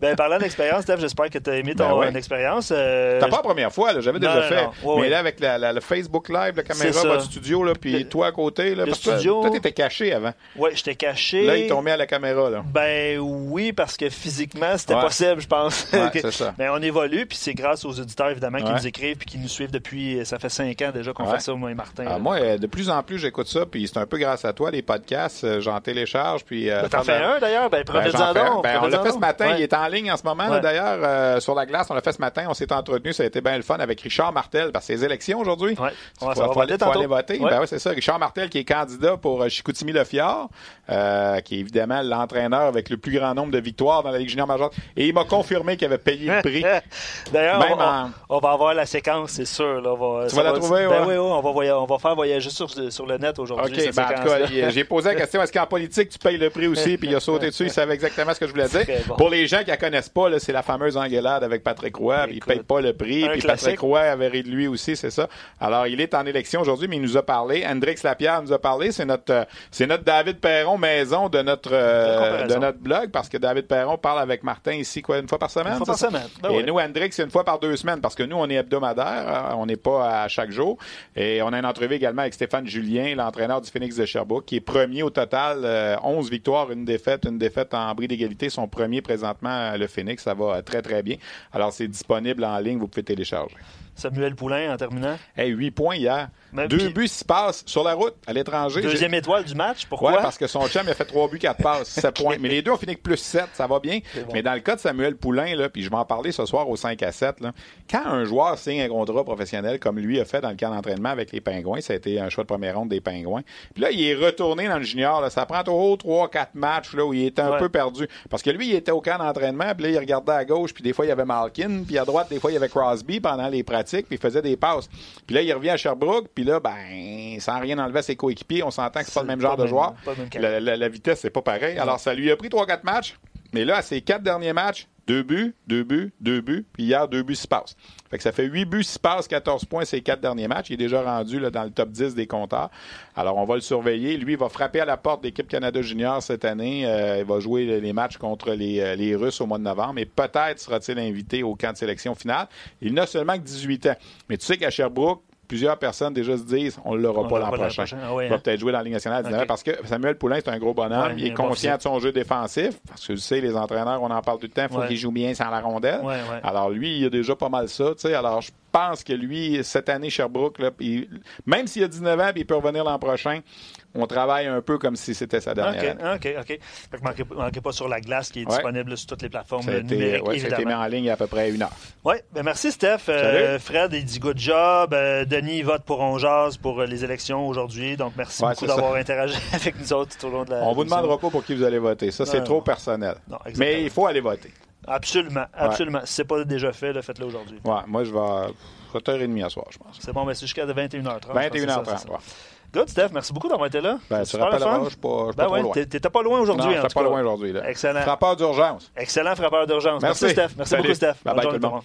Ben, parlant d'expérience, Steph, j'espère que tu as aimé ben ton expérience. Euh, T'as pas la première fois, j'avais déjà fait. mais là, avec la, le Facebook Live, la caméra, votre studio, là, puis toi à côté, là, le studio... toi, t'étais caché avant. Oui, j'étais caché. Là, ils t'ont mis à la caméra, là. Ben oui, parce que physiquement, c'était possible, je pense. c'est [laughs] ça. Mais on évolue, puis c'est grâce aux auditeurs, évidemment, qui nous écrivent puis qui nous suivent depuis, ça fait cinq ans déjà qu'on fait ça, moi et Martin. Ah, moi, euh, de plus en plus, j'écoute ça, puis c'est un peu grâce à toi, les podcasts, euh, j'en télécharge, puis... Ben, t'en fais un, d'ailleurs, ben, ben, ben on l'a fait ce matin, il est en ligne en ce moment, d'ailleurs, euh, sur la glace, on l'a fait ce matin, on s'est entretenu, ça a été bien le fun avec Richard Martel, parce que c'est les élections aujourd'hui. Ouais. Il faut, aller voter. Ben ouais, c'est ça. Richard Martel qui est candidat pour euh, Chicoutimi Le Fjord, euh, qui est évidemment l'entraîneur avec le plus grand nombre de victoires dans la Ligue junior majeure. Et il m'a confirmé qu'il avait payé le prix. [laughs] D'ailleurs, on, va avoir la séquence, c'est sûr. Là, tu vas la trouver, ben, oui, on va, on va faire voyager sur, sur le net aujourd'hui. OK, ben, j'ai posé la question, est-ce qu'en politique, tu payes le prix aussi? [laughs] Puis il a sauté dessus, il savait exactement ce que je voulais dire. Pour les gens qui la connaissent pas, c'est la fameuse engueulade avec Patrick Roy. il paye pas le prix. Puis Patrick Roy avait ri de lui aussi, c'est ça. Alors, il est en élection aujourd'hui, mais il nous a parlé. Hendrix Lapierre nous a parlé. C'est notre, euh, c'est notre David Perron maison de notre, euh, de notre blog parce que David Perron parle avec Martin ici, quoi, une fois par semaine? Une fois par semaine. Ben et nous, Hendrix, c'est une fois par deux semaines parce que nous, on est hebdomadaire. Hein, on n'est pas à chaque jour. Et on a une entrevue également avec Stéphane Julien, l'entraîneur du Phoenix de Sherbrooke, qui est premier au total. 11 euh, victoires, une défaite, une défaite en bris d'égalité. Son premier présentement, le Phoenix. Ça va très, très bien. Alors, c'est disponible en ligne. Vous pouvez télécharger. Samuel Poulain en terminant. Hey, 8 points hier. Deux buts, six passes sur la route, à l'étranger. Deuxième étoile du match, pourquoi? Oui, parce que son chum a fait trois buts, quatre passes, 7 [laughs] points. Mais les deux ont fini avec plus 7, ça va bien. Mais dans le cas de Samuel Poulain, là, puis je vais en parler ce soir au 5 à 7, là, quand un joueur signe un contrat professionnel comme lui a fait dans le camp d'entraînement avec les Pingouins, ça a été un choix de première ronde des Pingouins. Puis là, il est retourné dans le junior. Là, ça prend toujours 3 quatre matchs là, où il était un peu perdu. Parce que lui, il était au camp d'entraînement, puis là, il regardait à gauche, puis des fois, il y avait Malkin, puis à droite, des fois, il y avait Crosby pendant les pratiques, puis il faisait des passes. Puis là, il revient à Sherbrooke, puis là, ben, sans rien enlever à ses coéquipiers, on s'entend que c'est pas le même genre de joueur. La, vitesse, c'est pas pareil. Alors, ça lui a pris 3-4 matchs, mais là, à ses quatre derniers matchs, deux buts, deux buts, deux buts, puis hier, deux buts, six passes. Fait que ça fait 8 buts, 6 passes, 14 points ces quatre derniers matchs. Il est déjà rendu dans le top 10 des compteurs. Alors, on va le surveiller. Lui, il va frapper à la porte d'équipe Canada Junior cette année. Euh, il va jouer les matchs contre les, euh, les Russes au mois de novembre. Et peut-être sera-t-il invité au camp de sélection finale. Il n'a seulement que 18 ans. Mais tu sais qu'à Sherbrooke, plusieurs personnes déjà se disent on ne l'aura pas l'an prochain. Ah il va hein? peut-être jouer dans la Ligue nationale parce que Samuel Poulain, c'est un gros bonhomme. il est conscient de son jeu défensif parce que tu sais, les entraîneurs, on en parle tout le temps, il faut qu'il joue bien sans la rondelle. Alors lui, il a déjà pas mal ça. Alors je pense que lui, cette année, Sherbrooke, là, même s'il a 19 ans et il peut revenir l'an prochain, on travaille un peu comme si c'était sa dernière OK, OK, OK. Fait que manquez, pas sur la glace qui est disponible sur toutes les plateformes ça numériques, ouais, Ça a été mis en ligne il y a à peu près une heure. Oui, ben merci Steph. Euh, Fred, il dit good job. Euh, Denis vote pour Onjaz pour euh, les élections aujourd'hui. Donc merci beaucoup d'avoir interagi [laughs] avec nous autres tout au long de la On vous demandera pas pour qui vous allez voter. Ça, c'est trop personnel. Mais il faut aller voter. Absolument, absolument. Si ce n'est pas déjà fait, faites-le aujourd'hui. Ouais, moi, je vais 7h30 à soir, je pense. C'est bon, mais c'est jusqu'à 21h30. 21h30, Good, Steph. Merci beaucoup d'avoir été là. Ben, tu rappelles pas, je suis pas, ben ouais, loin. T'étais pas loin aujourd'hui. Non, pas loin aujourd'hui. Excellent. Frappeur d'urgence. Excellent frappeur d'urgence. Merci. Merci, Steph. Merci beaucoup, Steph. Bye bye, tout le monde.